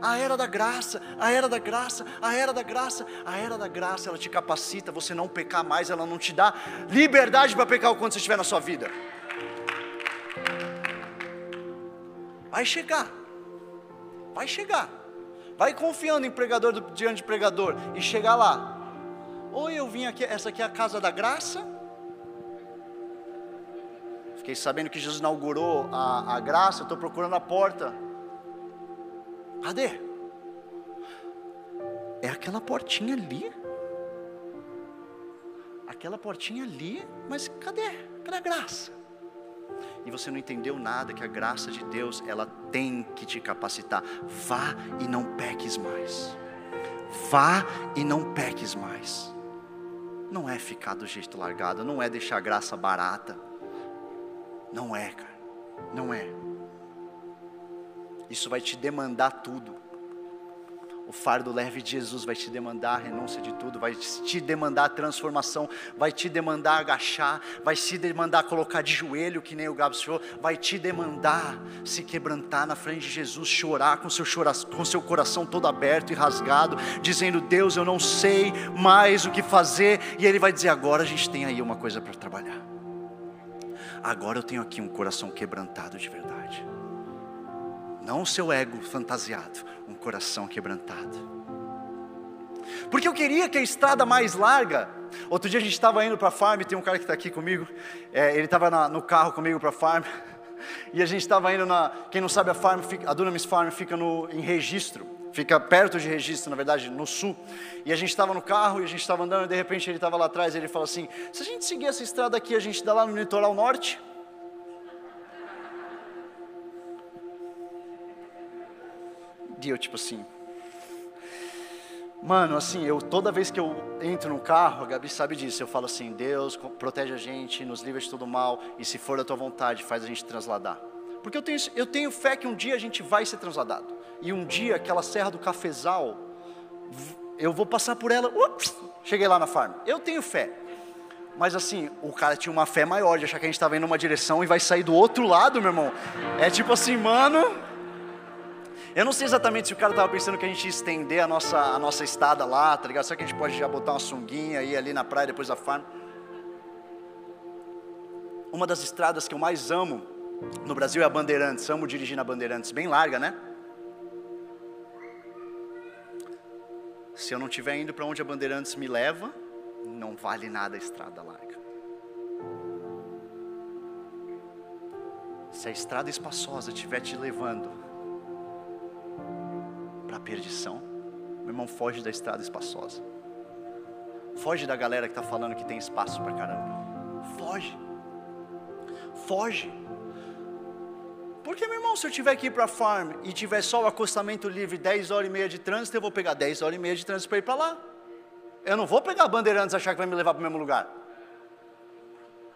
a era da graça, a era da graça, a era da graça, a era da graça, ela te capacita, você não pecar mais, ela não te dá liberdade para pecar o quanto você estiver na sua vida. Vai chegar, vai chegar, vai confiando em pregador do, diante de pregador e chegar lá. Oi, eu vim aqui, essa aqui é a casa da graça. Fiquei sabendo que Jesus inaugurou a, a graça, estou procurando a porta. Cadê? É aquela portinha ali. Aquela portinha ali, mas cadê? Cadê a graça? E você não entendeu nada que a graça de Deus, ela tem que te capacitar. Vá e não peques mais. Vá e não peques mais. Não é ficar do jeito largado, não é deixar a graça barata. Não é, cara. Não é. Isso vai te demandar tudo. O fardo leve de Jesus vai te demandar a renúncia de tudo, vai te demandar a transformação, vai te demandar agachar, vai te demandar colocar de joelho, que nem o Gabs falou, vai te demandar se quebrantar na frente de Jesus, chorar com seu, chora, com seu coração todo aberto e rasgado, dizendo: Deus, eu não sei mais o que fazer, e Ele vai dizer: agora a gente tem aí uma coisa para trabalhar, agora eu tenho aqui um coração quebrantado de verdade não o seu ego fantasiado, um coração quebrantado. Porque eu queria que a estrada mais larga. Outro dia a gente estava indo para a farm, tem um cara que está aqui comigo, é, ele estava no carro comigo para a farm, e a gente estava indo na. Quem não sabe, a farm, a Dunamis Farm fica no, em registro, fica perto de registro, na verdade, no sul. E a gente estava no carro e a gente estava andando, e de repente ele estava lá atrás, e ele falou assim: se a gente seguir essa estrada aqui, a gente dá lá no litoral norte. E eu, tipo assim. Mano, assim, eu toda vez que eu entro no carro, a Gabi sabe disso, eu falo assim: Deus protege a gente, nos livra de todo mal, e se for da tua vontade, faz a gente transladar. Porque eu tenho, eu tenho fé que um dia a gente vai ser transladado. E um dia, aquela serra do cafezal, eu vou passar por ela, ups, cheguei lá na farm. Eu tenho fé. Mas assim, o cara tinha uma fé maior de achar que a gente estava indo numa direção e vai sair do outro lado, meu irmão. É tipo assim, mano, eu não sei exatamente se o cara estava pensando que a gente ia estender a nossa, a nossa estada lá, tá ligado? Será que a gente pode já botar uma sunguinha ir ali na praia depois da farm? Uma das estradas que eu mais amo no Brasil é a Bandeirantes. Amo dirigir na Bandeirantes, bem larga, né? Se eu não estiver indo para onde a Bandeirantes me leva, não vale nada a estrada larga. Se a estrada espaçosa estiver te levando para a perdição, meu irmão, foge da estrada espaçosa. Foge da galera que está falando que tem espaço para caramba. Foge. Foge. Porque, meu irmão, se eu tiver que ir para a farm e tiver só o acostamento livre 10 horas e meia de trânsito, eu vou pegar 10 horas e meia de trânsito para ir para lá. Eu não vou pegar Bandeirantes e achar que vai me levar para o mesmo lugar.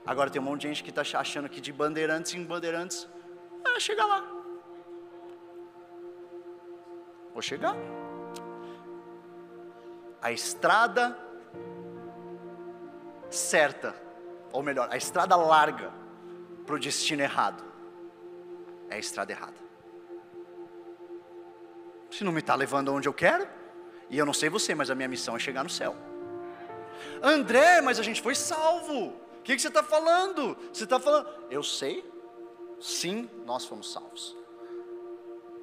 Agora tem um monte de gente que está achando que de Bandeirantes em Bandeirantes, é chegar lá. Vou chegar. A estrada certa, ou melhor, a estrada larga para o destino errado, é a estrada errada. Se não me está levando aonde eu quero, e eu não sei você, mas a minha missão é chegar no céu. André, mas a gente foi salvo. O que, que você está falando? Você está falando. Eu sei, sim, nós fomos salvos.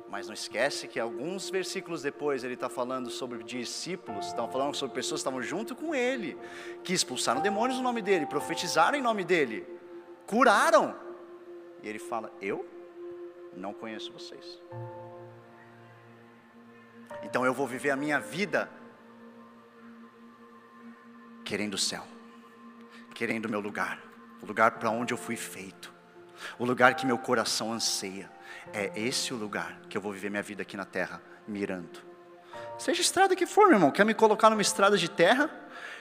Mas não esquece que alguns versículos depois ele está falando sobre discípulos, estão falando sobre pessoas que estavam junto com ele, que expulsaram demônios no nome dele, profetizaram em nome dele, curaram. E ele fala: Eu não conheço vocês. Então eu vou viver a minha vida querendo o céu, querendo o meu lugar, o lugar para onde eu fui feito, o lugar que meu coração anseia. É esse o lugar que eu vou viver minha vida aqui na terra, mirando. Seja estrada que for, meu irmão, quer me colocar numa estrada de terra?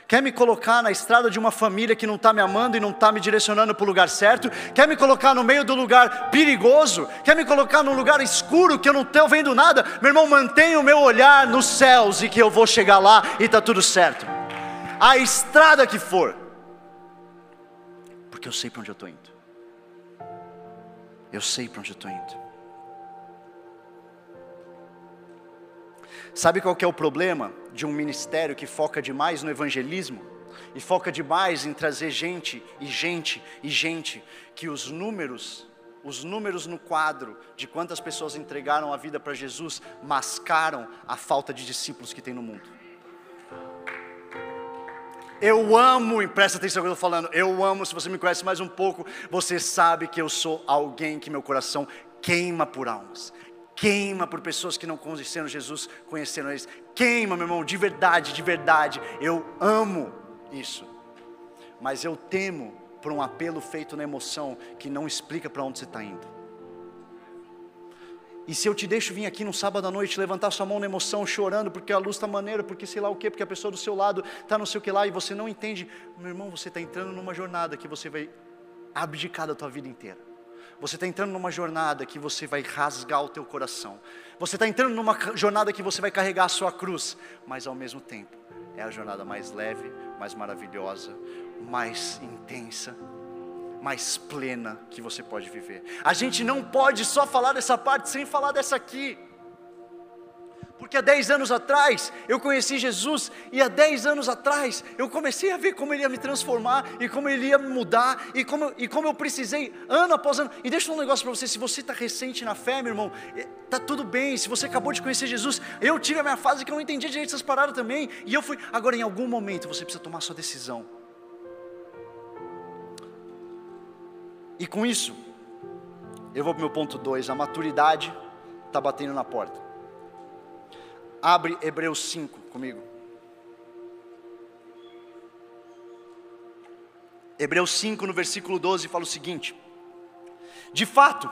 Quer me colocar na estrada de uma família que não está me amando e não está me direcionando para o lugar certo? Quer me colocar no meio do lugar perigoso? Quer me colocar num lugar escuro que eu não estou vendo nada? Meu irmão, mantenha o meu olhar nos céus e que eu vou chegar lá e está tudo certo. A estrada que for, porque eu sei para onde eu estou indo. Eu sei para onde eu estou indo. Sabe qual é o problema de um ministério que foca demais no evangelismo? E foca demais em trazer gente e gente e gente, que os números, os números no quadro de quantas pessoas entregaram a vida para Jesus mascaram a falta de discípulos que tem no mundo. Eu amo, e presta atenção no que eu estou falando, eu amo, se você me conhece mais um pouco, você sabe que eu sou alguém que meu coração queima por almas queima por pessoas que não conheceram Jesus, conheceram eles. Queima, meu irmão, de verdade, de verdade. Eu amo isso. Mas eu temo por um apelo feito na emoção que não explica para onde você está indo. E se eu te deixo vir aqui no sábado à noite, levantar sua mão na emoção, chorando, porque a luz está maneira, porque sei lá o quê, porque a pessoa do seu lado está não sei o que lá, e você não entende, meu irmão, você está entrando numa jornada que você vai abdicar da tua vida inteira. Você está entrando numa jornada que você vai rasgar o teu coração. Você está entrando numa jornada que você vai carregar a sua cruz, mas ao mesmo tempo é a jornada mais leve, mais maravilhosa, mais intensa, mais plena que você pode viver. A gente não pode só falar dessa parte sem falar dessa aqui. Porque há 10 anos atrás eu conheci Jesus e há 10 anos atrás eu comecei a ver como Ele ia me transformar e como Ele ia me mudar e como, e como eu precisei ano após ano. E deixa eu falar um negócio para você: se você está recente na fé, meu irmão, está tudo bem. Se você acabou de conhecer Jesus, eu tive a minha fase que eu não entendia direito essas paradas também. E eu fui. Agora, em algum momento, você precisa tomar sua decisão. E com isso, eu vou para o meu ponto 2: a maturidade está batendo na porta. Abre Hebreus 5 comigo. Hebreus 5, no versículo 12, fala o seguinte: De fato,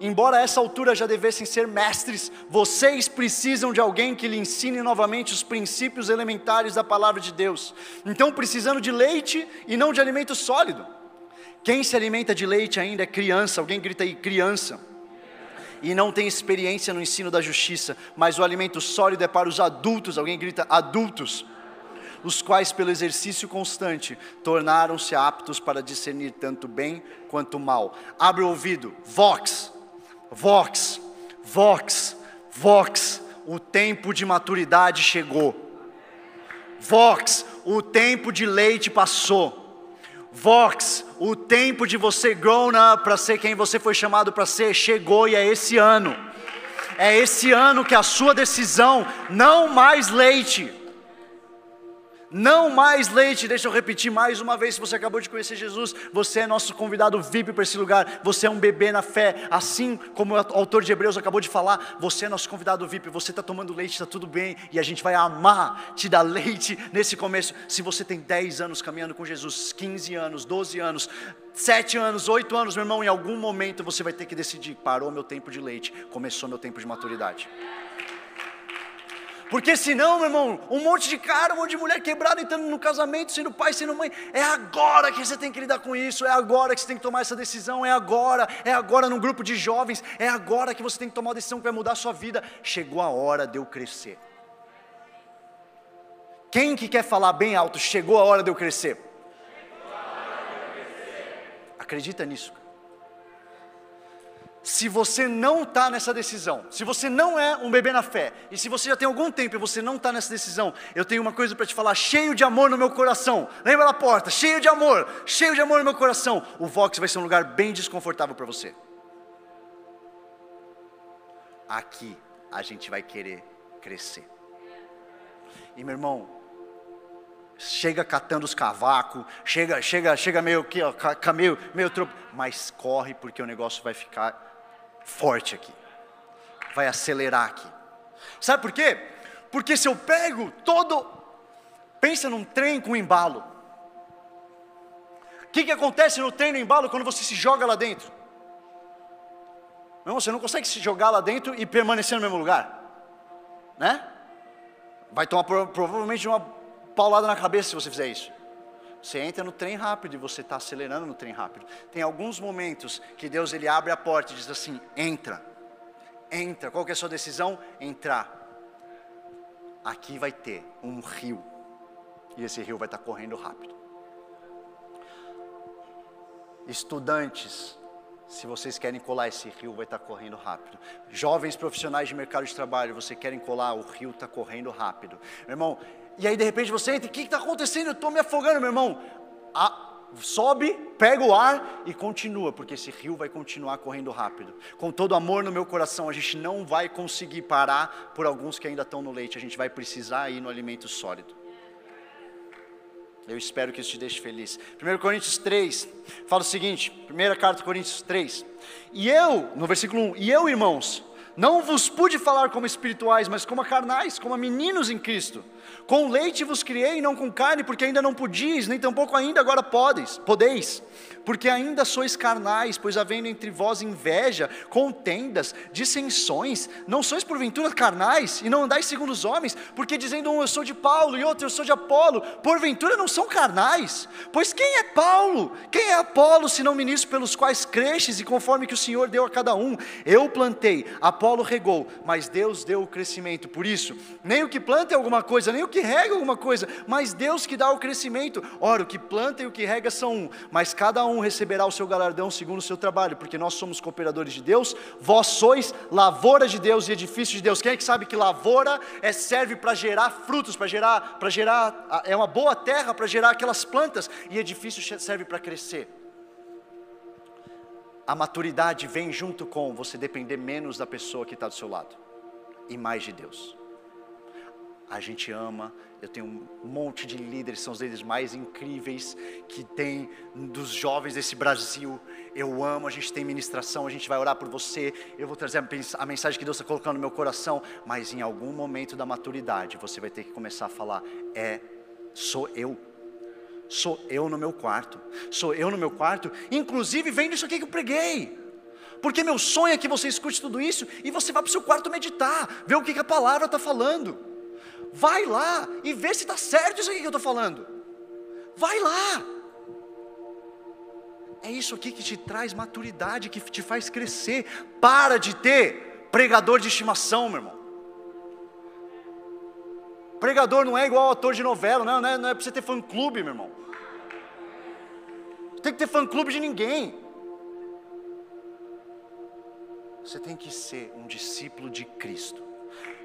embora a essa altura já devessem ser mestres, vocês precisam de alguém que lhe ensine novamente os princípios elementares da palavra de Deus. Então, precisando de leite e não de alimento sólido. Quem se alimenta de leite ainda é criança, alguém grita aí, criança e não tem experiência no ensino da justiça, mas o alimento sólido é para os adultos, alguém grita adultos, os quais pelo exercício constante tornaram-se aptos para discernir tanto bem quanto mal. Abre o ouvido, vox, vox, vox, vox, o tempo de maturidade chegou. Vox, o tempo de leite passou. Vox, o tempo de você grown up para ser quem você foi chamado para ser chegou e é esse ano. É esse ano que a sua decisão, não mais leite, não mais leite, deixa eu repetir mais uma vez. Se você acabou de conhecer Jesus, você é nosso convidado VIP para esse lugar. Você é um bebê na fé, assim como o autor de Hebreus acabou de falar. Você é nosso convidado VIP. Você está tomando leite, está tudo bem, e a gente vai amar te dar leite nesse começo. Se você tem 10 anos caminhando com Jesus, 15 anos, 12 anos, 7 anos, 8 anos, meu irmão, em algum momento você vai ter que decidir: parou meu tempo de leite, começou meu tempo de maturidade. Porque senão, meu irmão, um monte de cara, um monte de mulher quebrada entrando no casamento, sendo pai, sendo mãe. É agora que você tem que lidar com isso, é agora que você tem que tomar essa decisão, é agora, é agora num grupo de jovens, é agora que você tem que tomar uma decisão que vai mudar a sua vida. Chegou a hora de eu crescer. Quem que quer falar bem alto? Chegou a hora de eu crescer. Acredita nisso. Cara se você não está nessa decisão, se você não é um bebê na fé, e se você já tem algum tempo e você não está nessa decisão, eu tenho uma coisa para te falar, cheio de amor no meu coração. Lembra da porta? Cheio de amor, cheio de amor no meu coração. O Vox vai ser um lugar bem desconfortável para você. Aqui a gente vai querer crescer. E meu irmão, chega catando os cavacos, chega, chega, chega meio que, ó, meio, meio mas corre porque o negócio vai ficar forte aqui. Vai acelerar aqui. Sabe por quê? Porque se eu pego todo. Pensa num trem com embalo. O que, que acontece no trem no embalo quando você se joga lá dentro? Não, você não consegue se jogar lá dentro e permanecer no mesmo lugar. Né? Vai tomar provavelmente uma paulada na cabeça se você fizer isso. Você entra no trem rápido e você está acelerando no trem rápido. Tem alguns momentos que Deus ele abre a porta e diz assim: entra, entra. Qual que é a sua decisão? Entrar. Aqui vai ter um rio e esse rio vai estar tá correndo rápido. Estudantes, se vocês querem colar esse rio, vai estar tá correndo rápido. Jovens profissionais de mercado de trabalho, vocês querem colar, o rio está correndo rápido. Meu irmão, e aí de repente você entra, o que está acontecendo? Eu estou me afogando, meu irmão. sobe, pega o ar e continua, porque esse rio vai continuar correndo rápido. Com todo amor no meu coração, a gente não vai conseguir parar por alguns que ainda estão no leite, a gente vai precisar ir no alimento sólido. Eu espero que isso te deixe feliz. 1 Coríntios 3 fala o seguinte: primeira carta Coríntios 3. E eu, no versículo 1, e eu, irmãos, Não vos pude falar como espirituais, mas como a carnais, como a meninos em Cristo. Com leite vos criei, não com carne, porque ainda não podies, nem tampouco ainda agora podeis, podeis. Porque ainda sois carnais, pois havendo entre vós inveja, contendas, dissensões, não sois porventura carnais, e não andais segundo os homens, porque dizendo um eu sou de Paulo e outro eu sou de Apolo, porventura não são carnais. Pois quem é Paulo? Quem é Apolo, senão ministro pelos quais cresces, e conforme que o Senhor deu a cada um? Eu plantei, Apolo regou, mas Deus deu o crescimento. Por isso, nem o que planta é alguma coisa, nem o que rega alguma coisa, mas Deus que dá o crescimento. Ora, o que planta e o que rega são um, mas cada um receberá o seu galardão segundo o seu trabalho, porque nós somos cooperadores de Deus, vós sois lavoura de Deus e edifício de Deus. Quem é que sabe que lavoura é, serve para gerar frutos, para gerar, para gerar, é uma boa terra para gerar aquelas plantas, e edifício serve para crescer. A maturidade vem junto com você depender menos da pessoa que está do seu lado e mais de Deus a gente ama. Eu tenho um monte de líderes, são os líderes mais incríveis que tem dos jovens desse Brasil. Eu amo, a gente tem ministração, a gente vai orar por você. Eu vou trazer a mensagem que Deus está colocando no meu coração. Mas em algum momento da maturidade, você vai ter que começar a falar: é, sou eu. Sou eu no meu quarto. Sou eu no meu quarto. Inclusive, vem disso aqui que eu preguei. Porque meu sonho é que você escute tudo isso e você vá para o seu quarto meditar, ver o que, que a palavra está falando. Vai lá e vê se está certo isso aqui que eu estou falando. Vai lá. É isso aqui que te traz maturidade, que te faz crescer. Para de ter pregador de estimação, meu irmão. Pregador não é igual ator de novela, não, é, não é para você ter fã clube, meu irmão. Tem que ter fã clube de ninguém. Você tem que ser um discípulo de Cristo.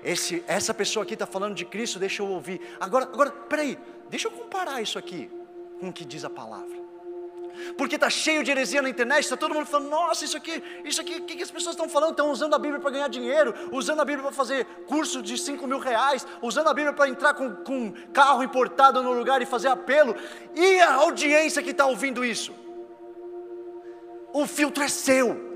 Esse, essa pessoa aqui está falando de Cristo, deixa eu ouvir. Agora, agora, peraí, deixa eu comparar isso aqui com o que diz a palavra. Porque está cheio de heresia na internet, está todo mundo falando, nossa, isso aqui, isso aqui, o que, que as pessoas estão falando? Estão usando a Bíblia para ganhar dinheiro, usando a Bíblia para fazer curso de 5 mil reais, usando a Bíblia para entrar com, com carro importado no lugar e fazer apelo. E a audiência que está ouvindo isso? O filtro é seu.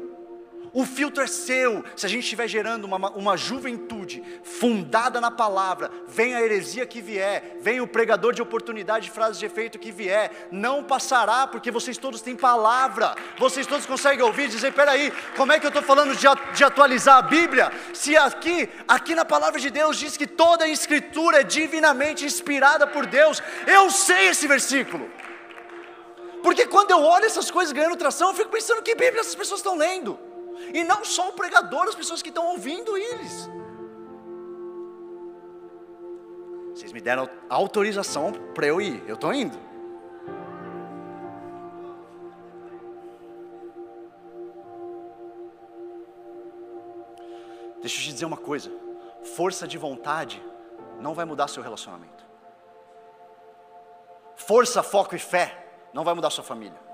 O filtro é seu. Se a gente estiver gerando uma, uma juventude fundada na palavra, vem a heresia que vier, vem o pregador de oportunidade, frases de efeito que vier, não passará, porque vocês todos têm palavra. Vocês todos conseguem ouvir e dizer: peraí, como é que eu estou falando de, de atualizar a Bíblia? Se aqui, aqui na palavra de Deus diz que toda a escritura é divinamente inspirada por Deus, eu sei esse versículo. Porque quando eu olho essas coisas ganhando tração, eu fico pensando que Bíblia essas pessoas estão lendo. E não só o pregador, as pessoas que estão ouvindo eles. Vocês me deram autorização para eu ir, eu estou indo. Deixa eu te dizer uma coisa: força de vontade não vai mudar seu relacionamento. Força, foco e fé não vai mudar sua família.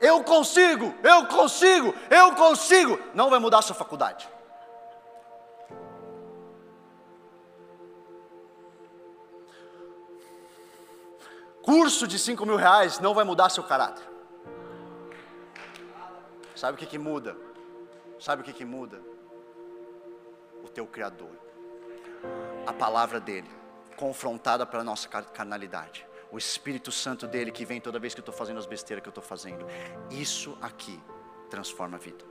Eu consigo, eu consigo, eu consigo. Não vai mudar a sua faculdade. Curso de 5 mil reais não vai mudar seu caráter. Sabe o que, que muda? Sabe o que, que muda? O teu Criador. A palavra dele, confrontada pela nossa carnalidade o Espírito Santo dele que vem toda vez que eu estou fazendo as besteiras que eu estou fazendo. Isso aqui transforma a vida.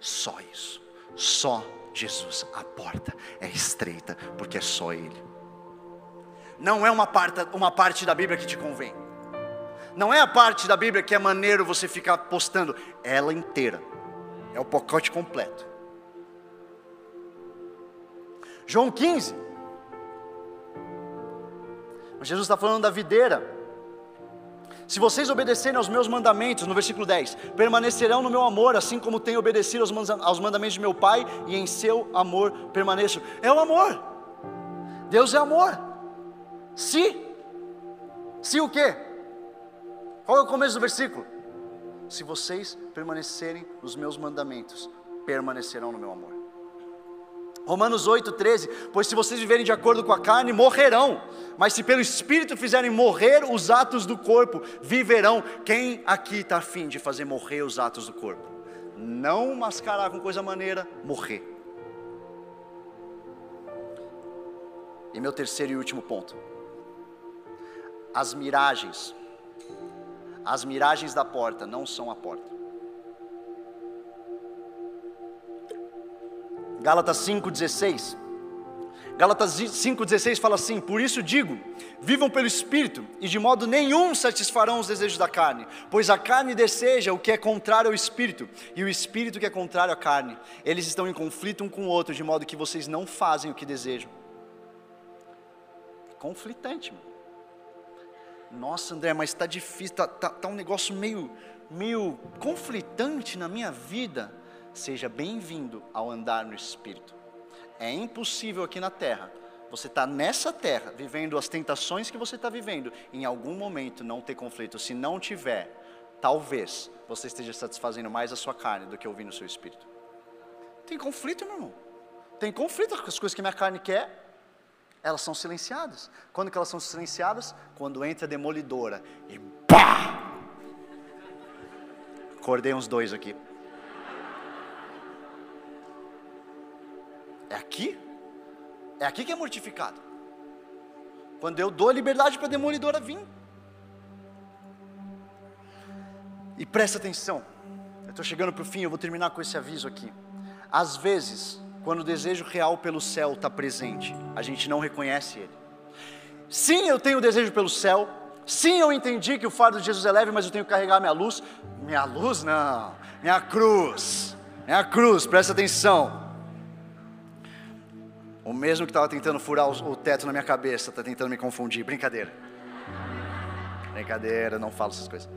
Só isso. Só Jesus. A porta é estreita porque é só Ele. Não é uma parte, uma parte da Bíblia que te convém. Não é a parte da Bíblia que é maneiro você ficar postando. Ela inteira. É o pacote completo. João 15. Mas Jesus está falando da videira. Se vocês obedecerem aos meus mandamentos, no versículo 10, permanecerão no meu amor, assim como tenho obedecido aos mandamentos de meu Pai, e em seu amor permaneço. É o amor. Deus é amor. Se, se o quê? Qual é o começo do versículo? Se vocês permanecerem nos meus mandamentos, permanecerão no meu amor. Romanos 8, 13: Pois se vocês viverem de acordo com a carne, morrerão, mas se pelo Espírito fizerem morrer os atos do corpo, viverão. Quem aqui está afim de fazer morrer os atos do corpo? não mascarar com coisa maneira, morrer. E meu terceiro e último ponto. As miragens. As miragens da porta não são a porta. Gálatas 5,16. Gálatas 5,16 fala assim: Por isso digo, vivam pelo Espírito, e de modo nenhum satisfarão os desejos da carne, pois a carne deseja o que é contrário ao Espírito, e o Espírito que é contrário à carne. Eles estão em conflito um com o outro, de modo que vocês não fazem o que desejam. Conflitante, mano. Nossa, André, mas está difícil, está tá, tá um negócio meio, meio conflitante na minha vida. Seja bem-vindo ao andar no Espírito. É impossível aqui na terra, você está nessa terra, vivendo as tentações que você está vivendo, em algum momento não ter conflito. Se não tiver, talvez você esteja satisfazendo mais a sua carne do que ouvindo o seu espírito. Tem conflito, meu irmão. Tem conflito com as coisas que minha carne quer. Elas são silenciadas. Quando que elas são silenciadas? Quando entra a demolidora e pá! Acordei uns dois aqui. É aqui? É aqui que é mortificado. Quando eu dou a liberdade para a demolidora vir. E presta atenção, eu estou chegando para o fim, eu vou terminar com esse aviso aqui. Às vezes, quando o desejo real pelo céu está presente, a gente não reconhece ele. Sim, eu tenho desejo pelo céu. Sim, eu entendi que o fardo de Jesus é leve, mas eu tenho que carregar minha luz. Minha luz não, minha cruz. Minha cruz, presta atenção. O mesmo que estava tentando furar o teto na minha cabeça, está tentando me confundir. Brincadeira. Brincadeira, não falo essas coisas.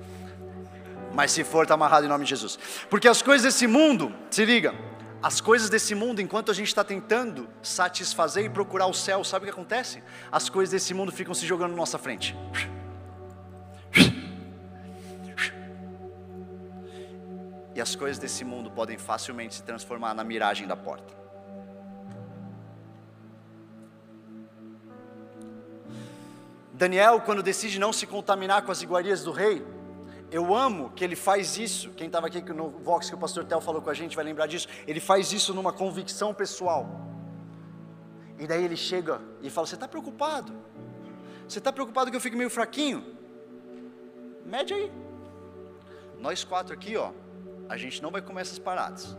Mas se for, está amarrado em nome de Jesus. Porque as coisas desse mundo, se liga, as coisas desse mundo, enquanto a gente está tentando satisfazer e procurar o céu, sabe o que acontece? As coisas desse mundo ficam se jogando na nossa frente. E as coisas desse mundo podem facilmente se transformar na miragem da porta. Daniel, quando decide não se contaminar com as iguarias do rei, eu amo que ele faz isso. Quem estava aqui no Vox que o pastor Tel falou com a gente vai lembrar disso. Ele faz isso numa convicção pessoal. E daí ele chega e fala: Você está preocupado? Você está preocupado que eu fique meio fraquinho? Mede aí. Nós quatro aqui, ó, a gente não vai comer essas paradas.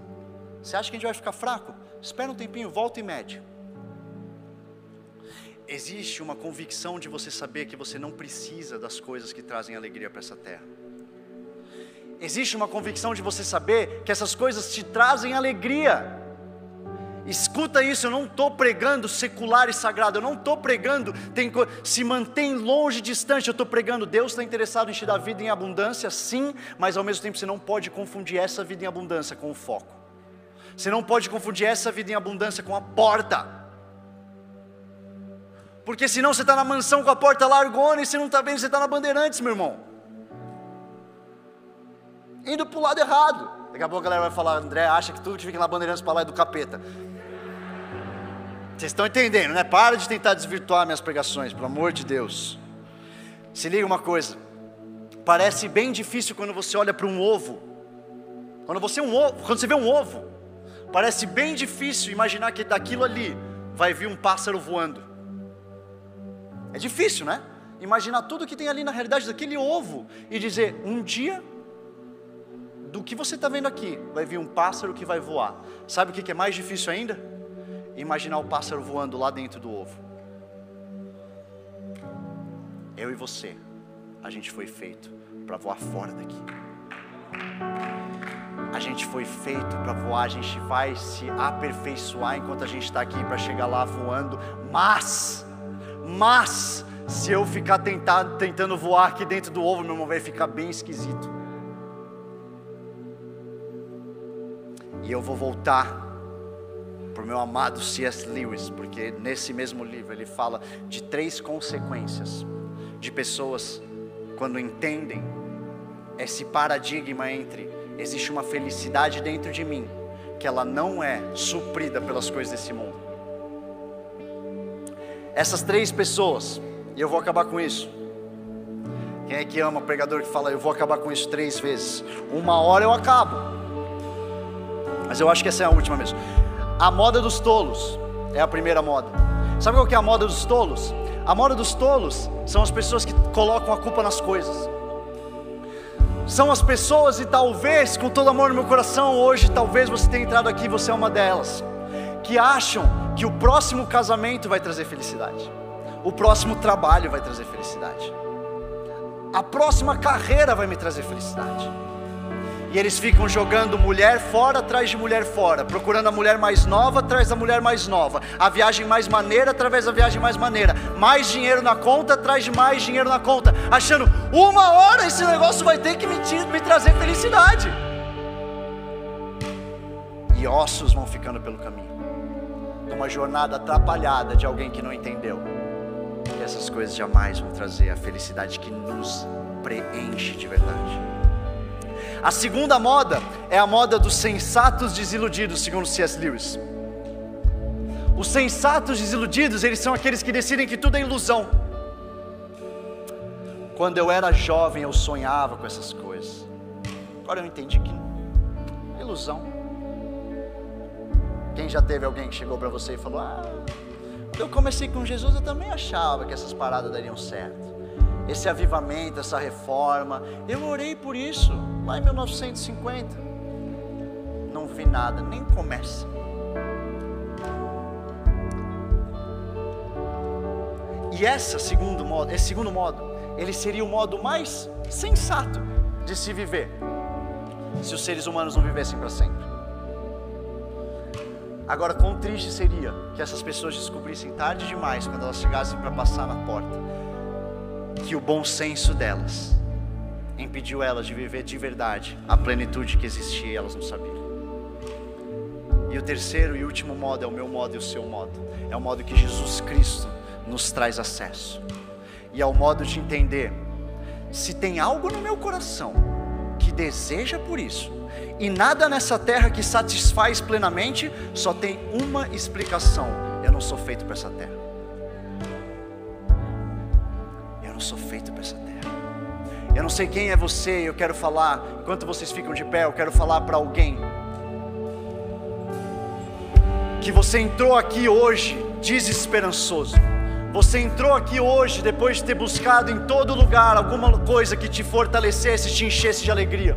Você acha que a gente vai ficar fraco? Espera um tempinho, volta e mede existe uma convicção de você saber que você não precisa das coisas que trazem alegria para essa terra. Existe uma convicção de você saber que essas coisas te trazem alegria. Escuta isso, eu não estou pregando secular e sagrado, eu não estou pregando, tem, se mantém longe, distante, eu estou pregando, Deus está interessado em te dar vida em abundância, sim, mas ao mesmo tempo você não pode confundir essa vida em abundância com o foco. Você não pode confundir essa vida em abundância com a porta. Porque senão você está na mansão com a porta largona e você não está vendo, você está na Bandeirantes, meu irmão. Indo para o lado errado. Daqui a pouco a galera vai falar, André acha que tudo que fica na Bandeirantes para lá é do capeta. Vocês estão entendendo, né? Para de tentar desvirtuar minhas pregações, pelo amor de Deus. Se liga uma coisa. Parece bem difícil quando você olha para um ovo. Quando você, um ovo, quando você vê um ovo, parece bem difícil imaginar que daquilo ali vai vir um pássaro voando. É difícil, né? Imaginar tudo que tem ali na realidade daquele ovo e dizer: um dia, do que você está vendo aqui, vai vir um pássaro que vai voar. Sabe o que é mais difícil ainda? Imaginar o pássaro voando lá dentro do ovo. Eu e você, a gente foi feito para voar fora daqui. A gente foi feito para voar, a gente vai se aperfeiçoar enquanto a gente está aqui para chegar lá voando, mas mas, se eu ficar tentado, tentando voar aqui dentro do ovo, meu irmão, vai ficar bem esquisito. E eu vou voltar para o meu amado C.S. Lewis, porque nesse mesmo livro ele fala de três consequências de pessoas quando entendem esse paradigma entre existe uma felicidade dentro de mim que ela não é suprida pelas coisas desse mundo. Essas três pessoas, e eu vou acabar com isso. Quem é que ama o pregador que fala, eu vou acabar com isso três vezes? Uma hora eu acabo. Mas eu acho que essa é a última mesmo. A moda dos tolos é a primeira moda. Sabe qual que é a moda dos tolos? A moda dos tolos são as pessoas que colocam a culpa nas coisas. São as pessoas, e talvez, com todo amor no meu coração, hoje, talvez você tenha entrado aqui, você é uma delas, que acham que o próximo casamento vai trazer felicidade, o próximo trabalho vai trazer felicidade, a próxima carreira vai me trazer felicidade. E eles ficam jogando mulher fora atrás de mulher fora, procurando a mulher mais nova atrás da mulher mais nova, a viagem mais maneira através da viagem mais maneira, mais dinheiro na conta atrás de mais dinheiro na conta, achando uma hora esse negócio vai ter que me, me trazer felicidade. E ossos vão ficando pelo caminho, numa jornada atrapalhada de alguém que não entendeu que essas coisas jamais vão trazer a felicidade que nos preenche de verdade. A segunda moda é a moda dos sensatos desiludidos, segundo C.S. Lewis. Os sensatos desiludidos, eles são aqueles que decidem que tudo é ilusão. Quando eu era jovem, eu sonhava com essas coisas. Agora eu entendi que é ilusão. Quem já teve alguém que chegou para você e falou: Ah, quando eu comecei com Jesus, eu também achava que essas paradas dariam certo. Esse avivamento, essa reforma, eu orei por isso lá em 1950. Não vi nada, nem começa. E essa segundo modo, esse segundo modo, ele seria o modo mais sensato de se viver, se os seres humanos não vivessem para sempre. Agora, quão triste seria que essas pessoas descobrissem tarde demais, quando elas chegassem para passar na porta, que o bom senso delas impediu elas de viver de verdade a plenitude que existia e elas não sabiam. E o terceiro e último modo é o meu modo e o seu modo. É o modo que Jesus Cristo nos traz acesso. E é o modo de entender se tem algo no meu coração que deseja por isso, e nada nessa terra que satisfaz plenamente, só tem uma explicação: eu não sou feito para essa terra. Eu não sou feito para essa terra. Eu não sei quem é você, eu quero falar, enquanto vocês ficam de pé, eu quero falar para alguém. Que você entrou aqui hoje desesperançoso. Você entrou aqui hoje depois de ter buscado em todo lugar alguma coisa que te fortalecesse, te enchesse de alegria.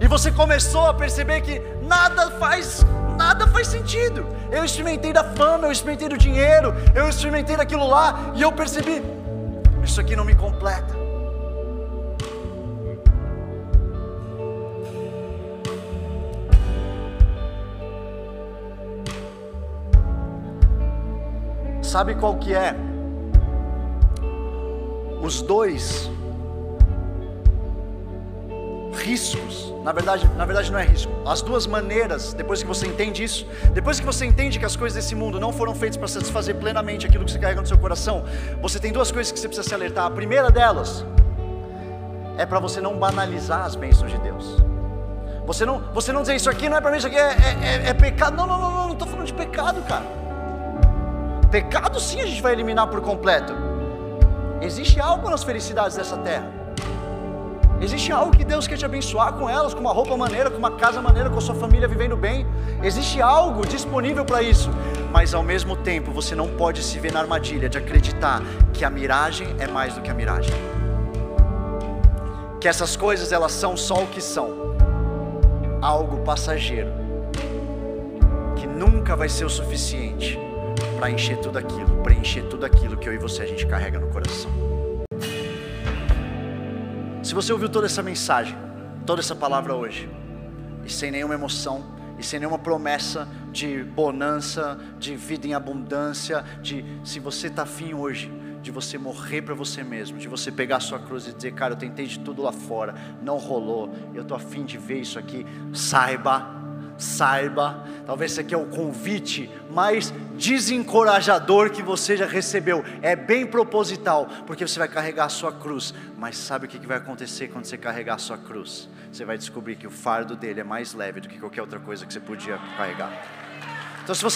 E você começou a perceber que nada faz, nada faz sentido. Eu experimentei da fama, eu experimentei do dinheiro, eu experimentei daquilo lá e eu percebi isso aqui não me completa. Sabe qual que é? Os dois riscos, na verdade, na verdade não é risco. As duas maneiras, depois que você entende isso, depois que você entende que as coisas desse mundo não foram feitas para satisfazer plenamente aquilo que você carrega no seu coração, você tem duas coisas que você precisa se alertar. A primeira delas é para você não banalizar as bênçãos de Deus. Você não, você não dizer isso aqui não é para mim, isso aqui é, é, é, é pecado. Não, não, não, não, não estou falando de pecado, cara. Pecado sim a gente vai eliminar por completo. Existe algo nas felicidades dessa terra. Existe algo que Deus quer te abençoar com elas, com uma roupa maneira, com uma casa maneira, com a sua família vivendo bem. Existe algo disponível para isso. Mas ao mesmo tempo, você não pode se ver na armadilha de acreditar que a miragem é mais do que a miragem. Que essas coisas elas são só o que são. Algo passageiro. Que nunca vai ser o suficiente para encher tudo aquilo, preencher tudo aquilo que eu e você a gente carrega no coração. Se você ouviu toda essa mensagem, toda essa palavra hoje, e sem nenhuma emoção, e sem nenhuma promessa de bonança, de vida em abundância, de se você está afim hoje, de você morrer para você mesmo, de você pegar a sua cruz e dizer, cara, eu tentei de tudo lá fora, não rolou, eu estou afim de ver isso aqui, saiba saiba, talvez esse aqui é o convite mais desencorajador que você já recebeu. É bem proposital, porque você vai carregar a sua cruz. Mas sabe o que vai acontecer quando você carregar a sua cruz? Você vai descobrir que o fardo dele é mais leve do que qualquer outra coisa que você podia carregar. Então, se você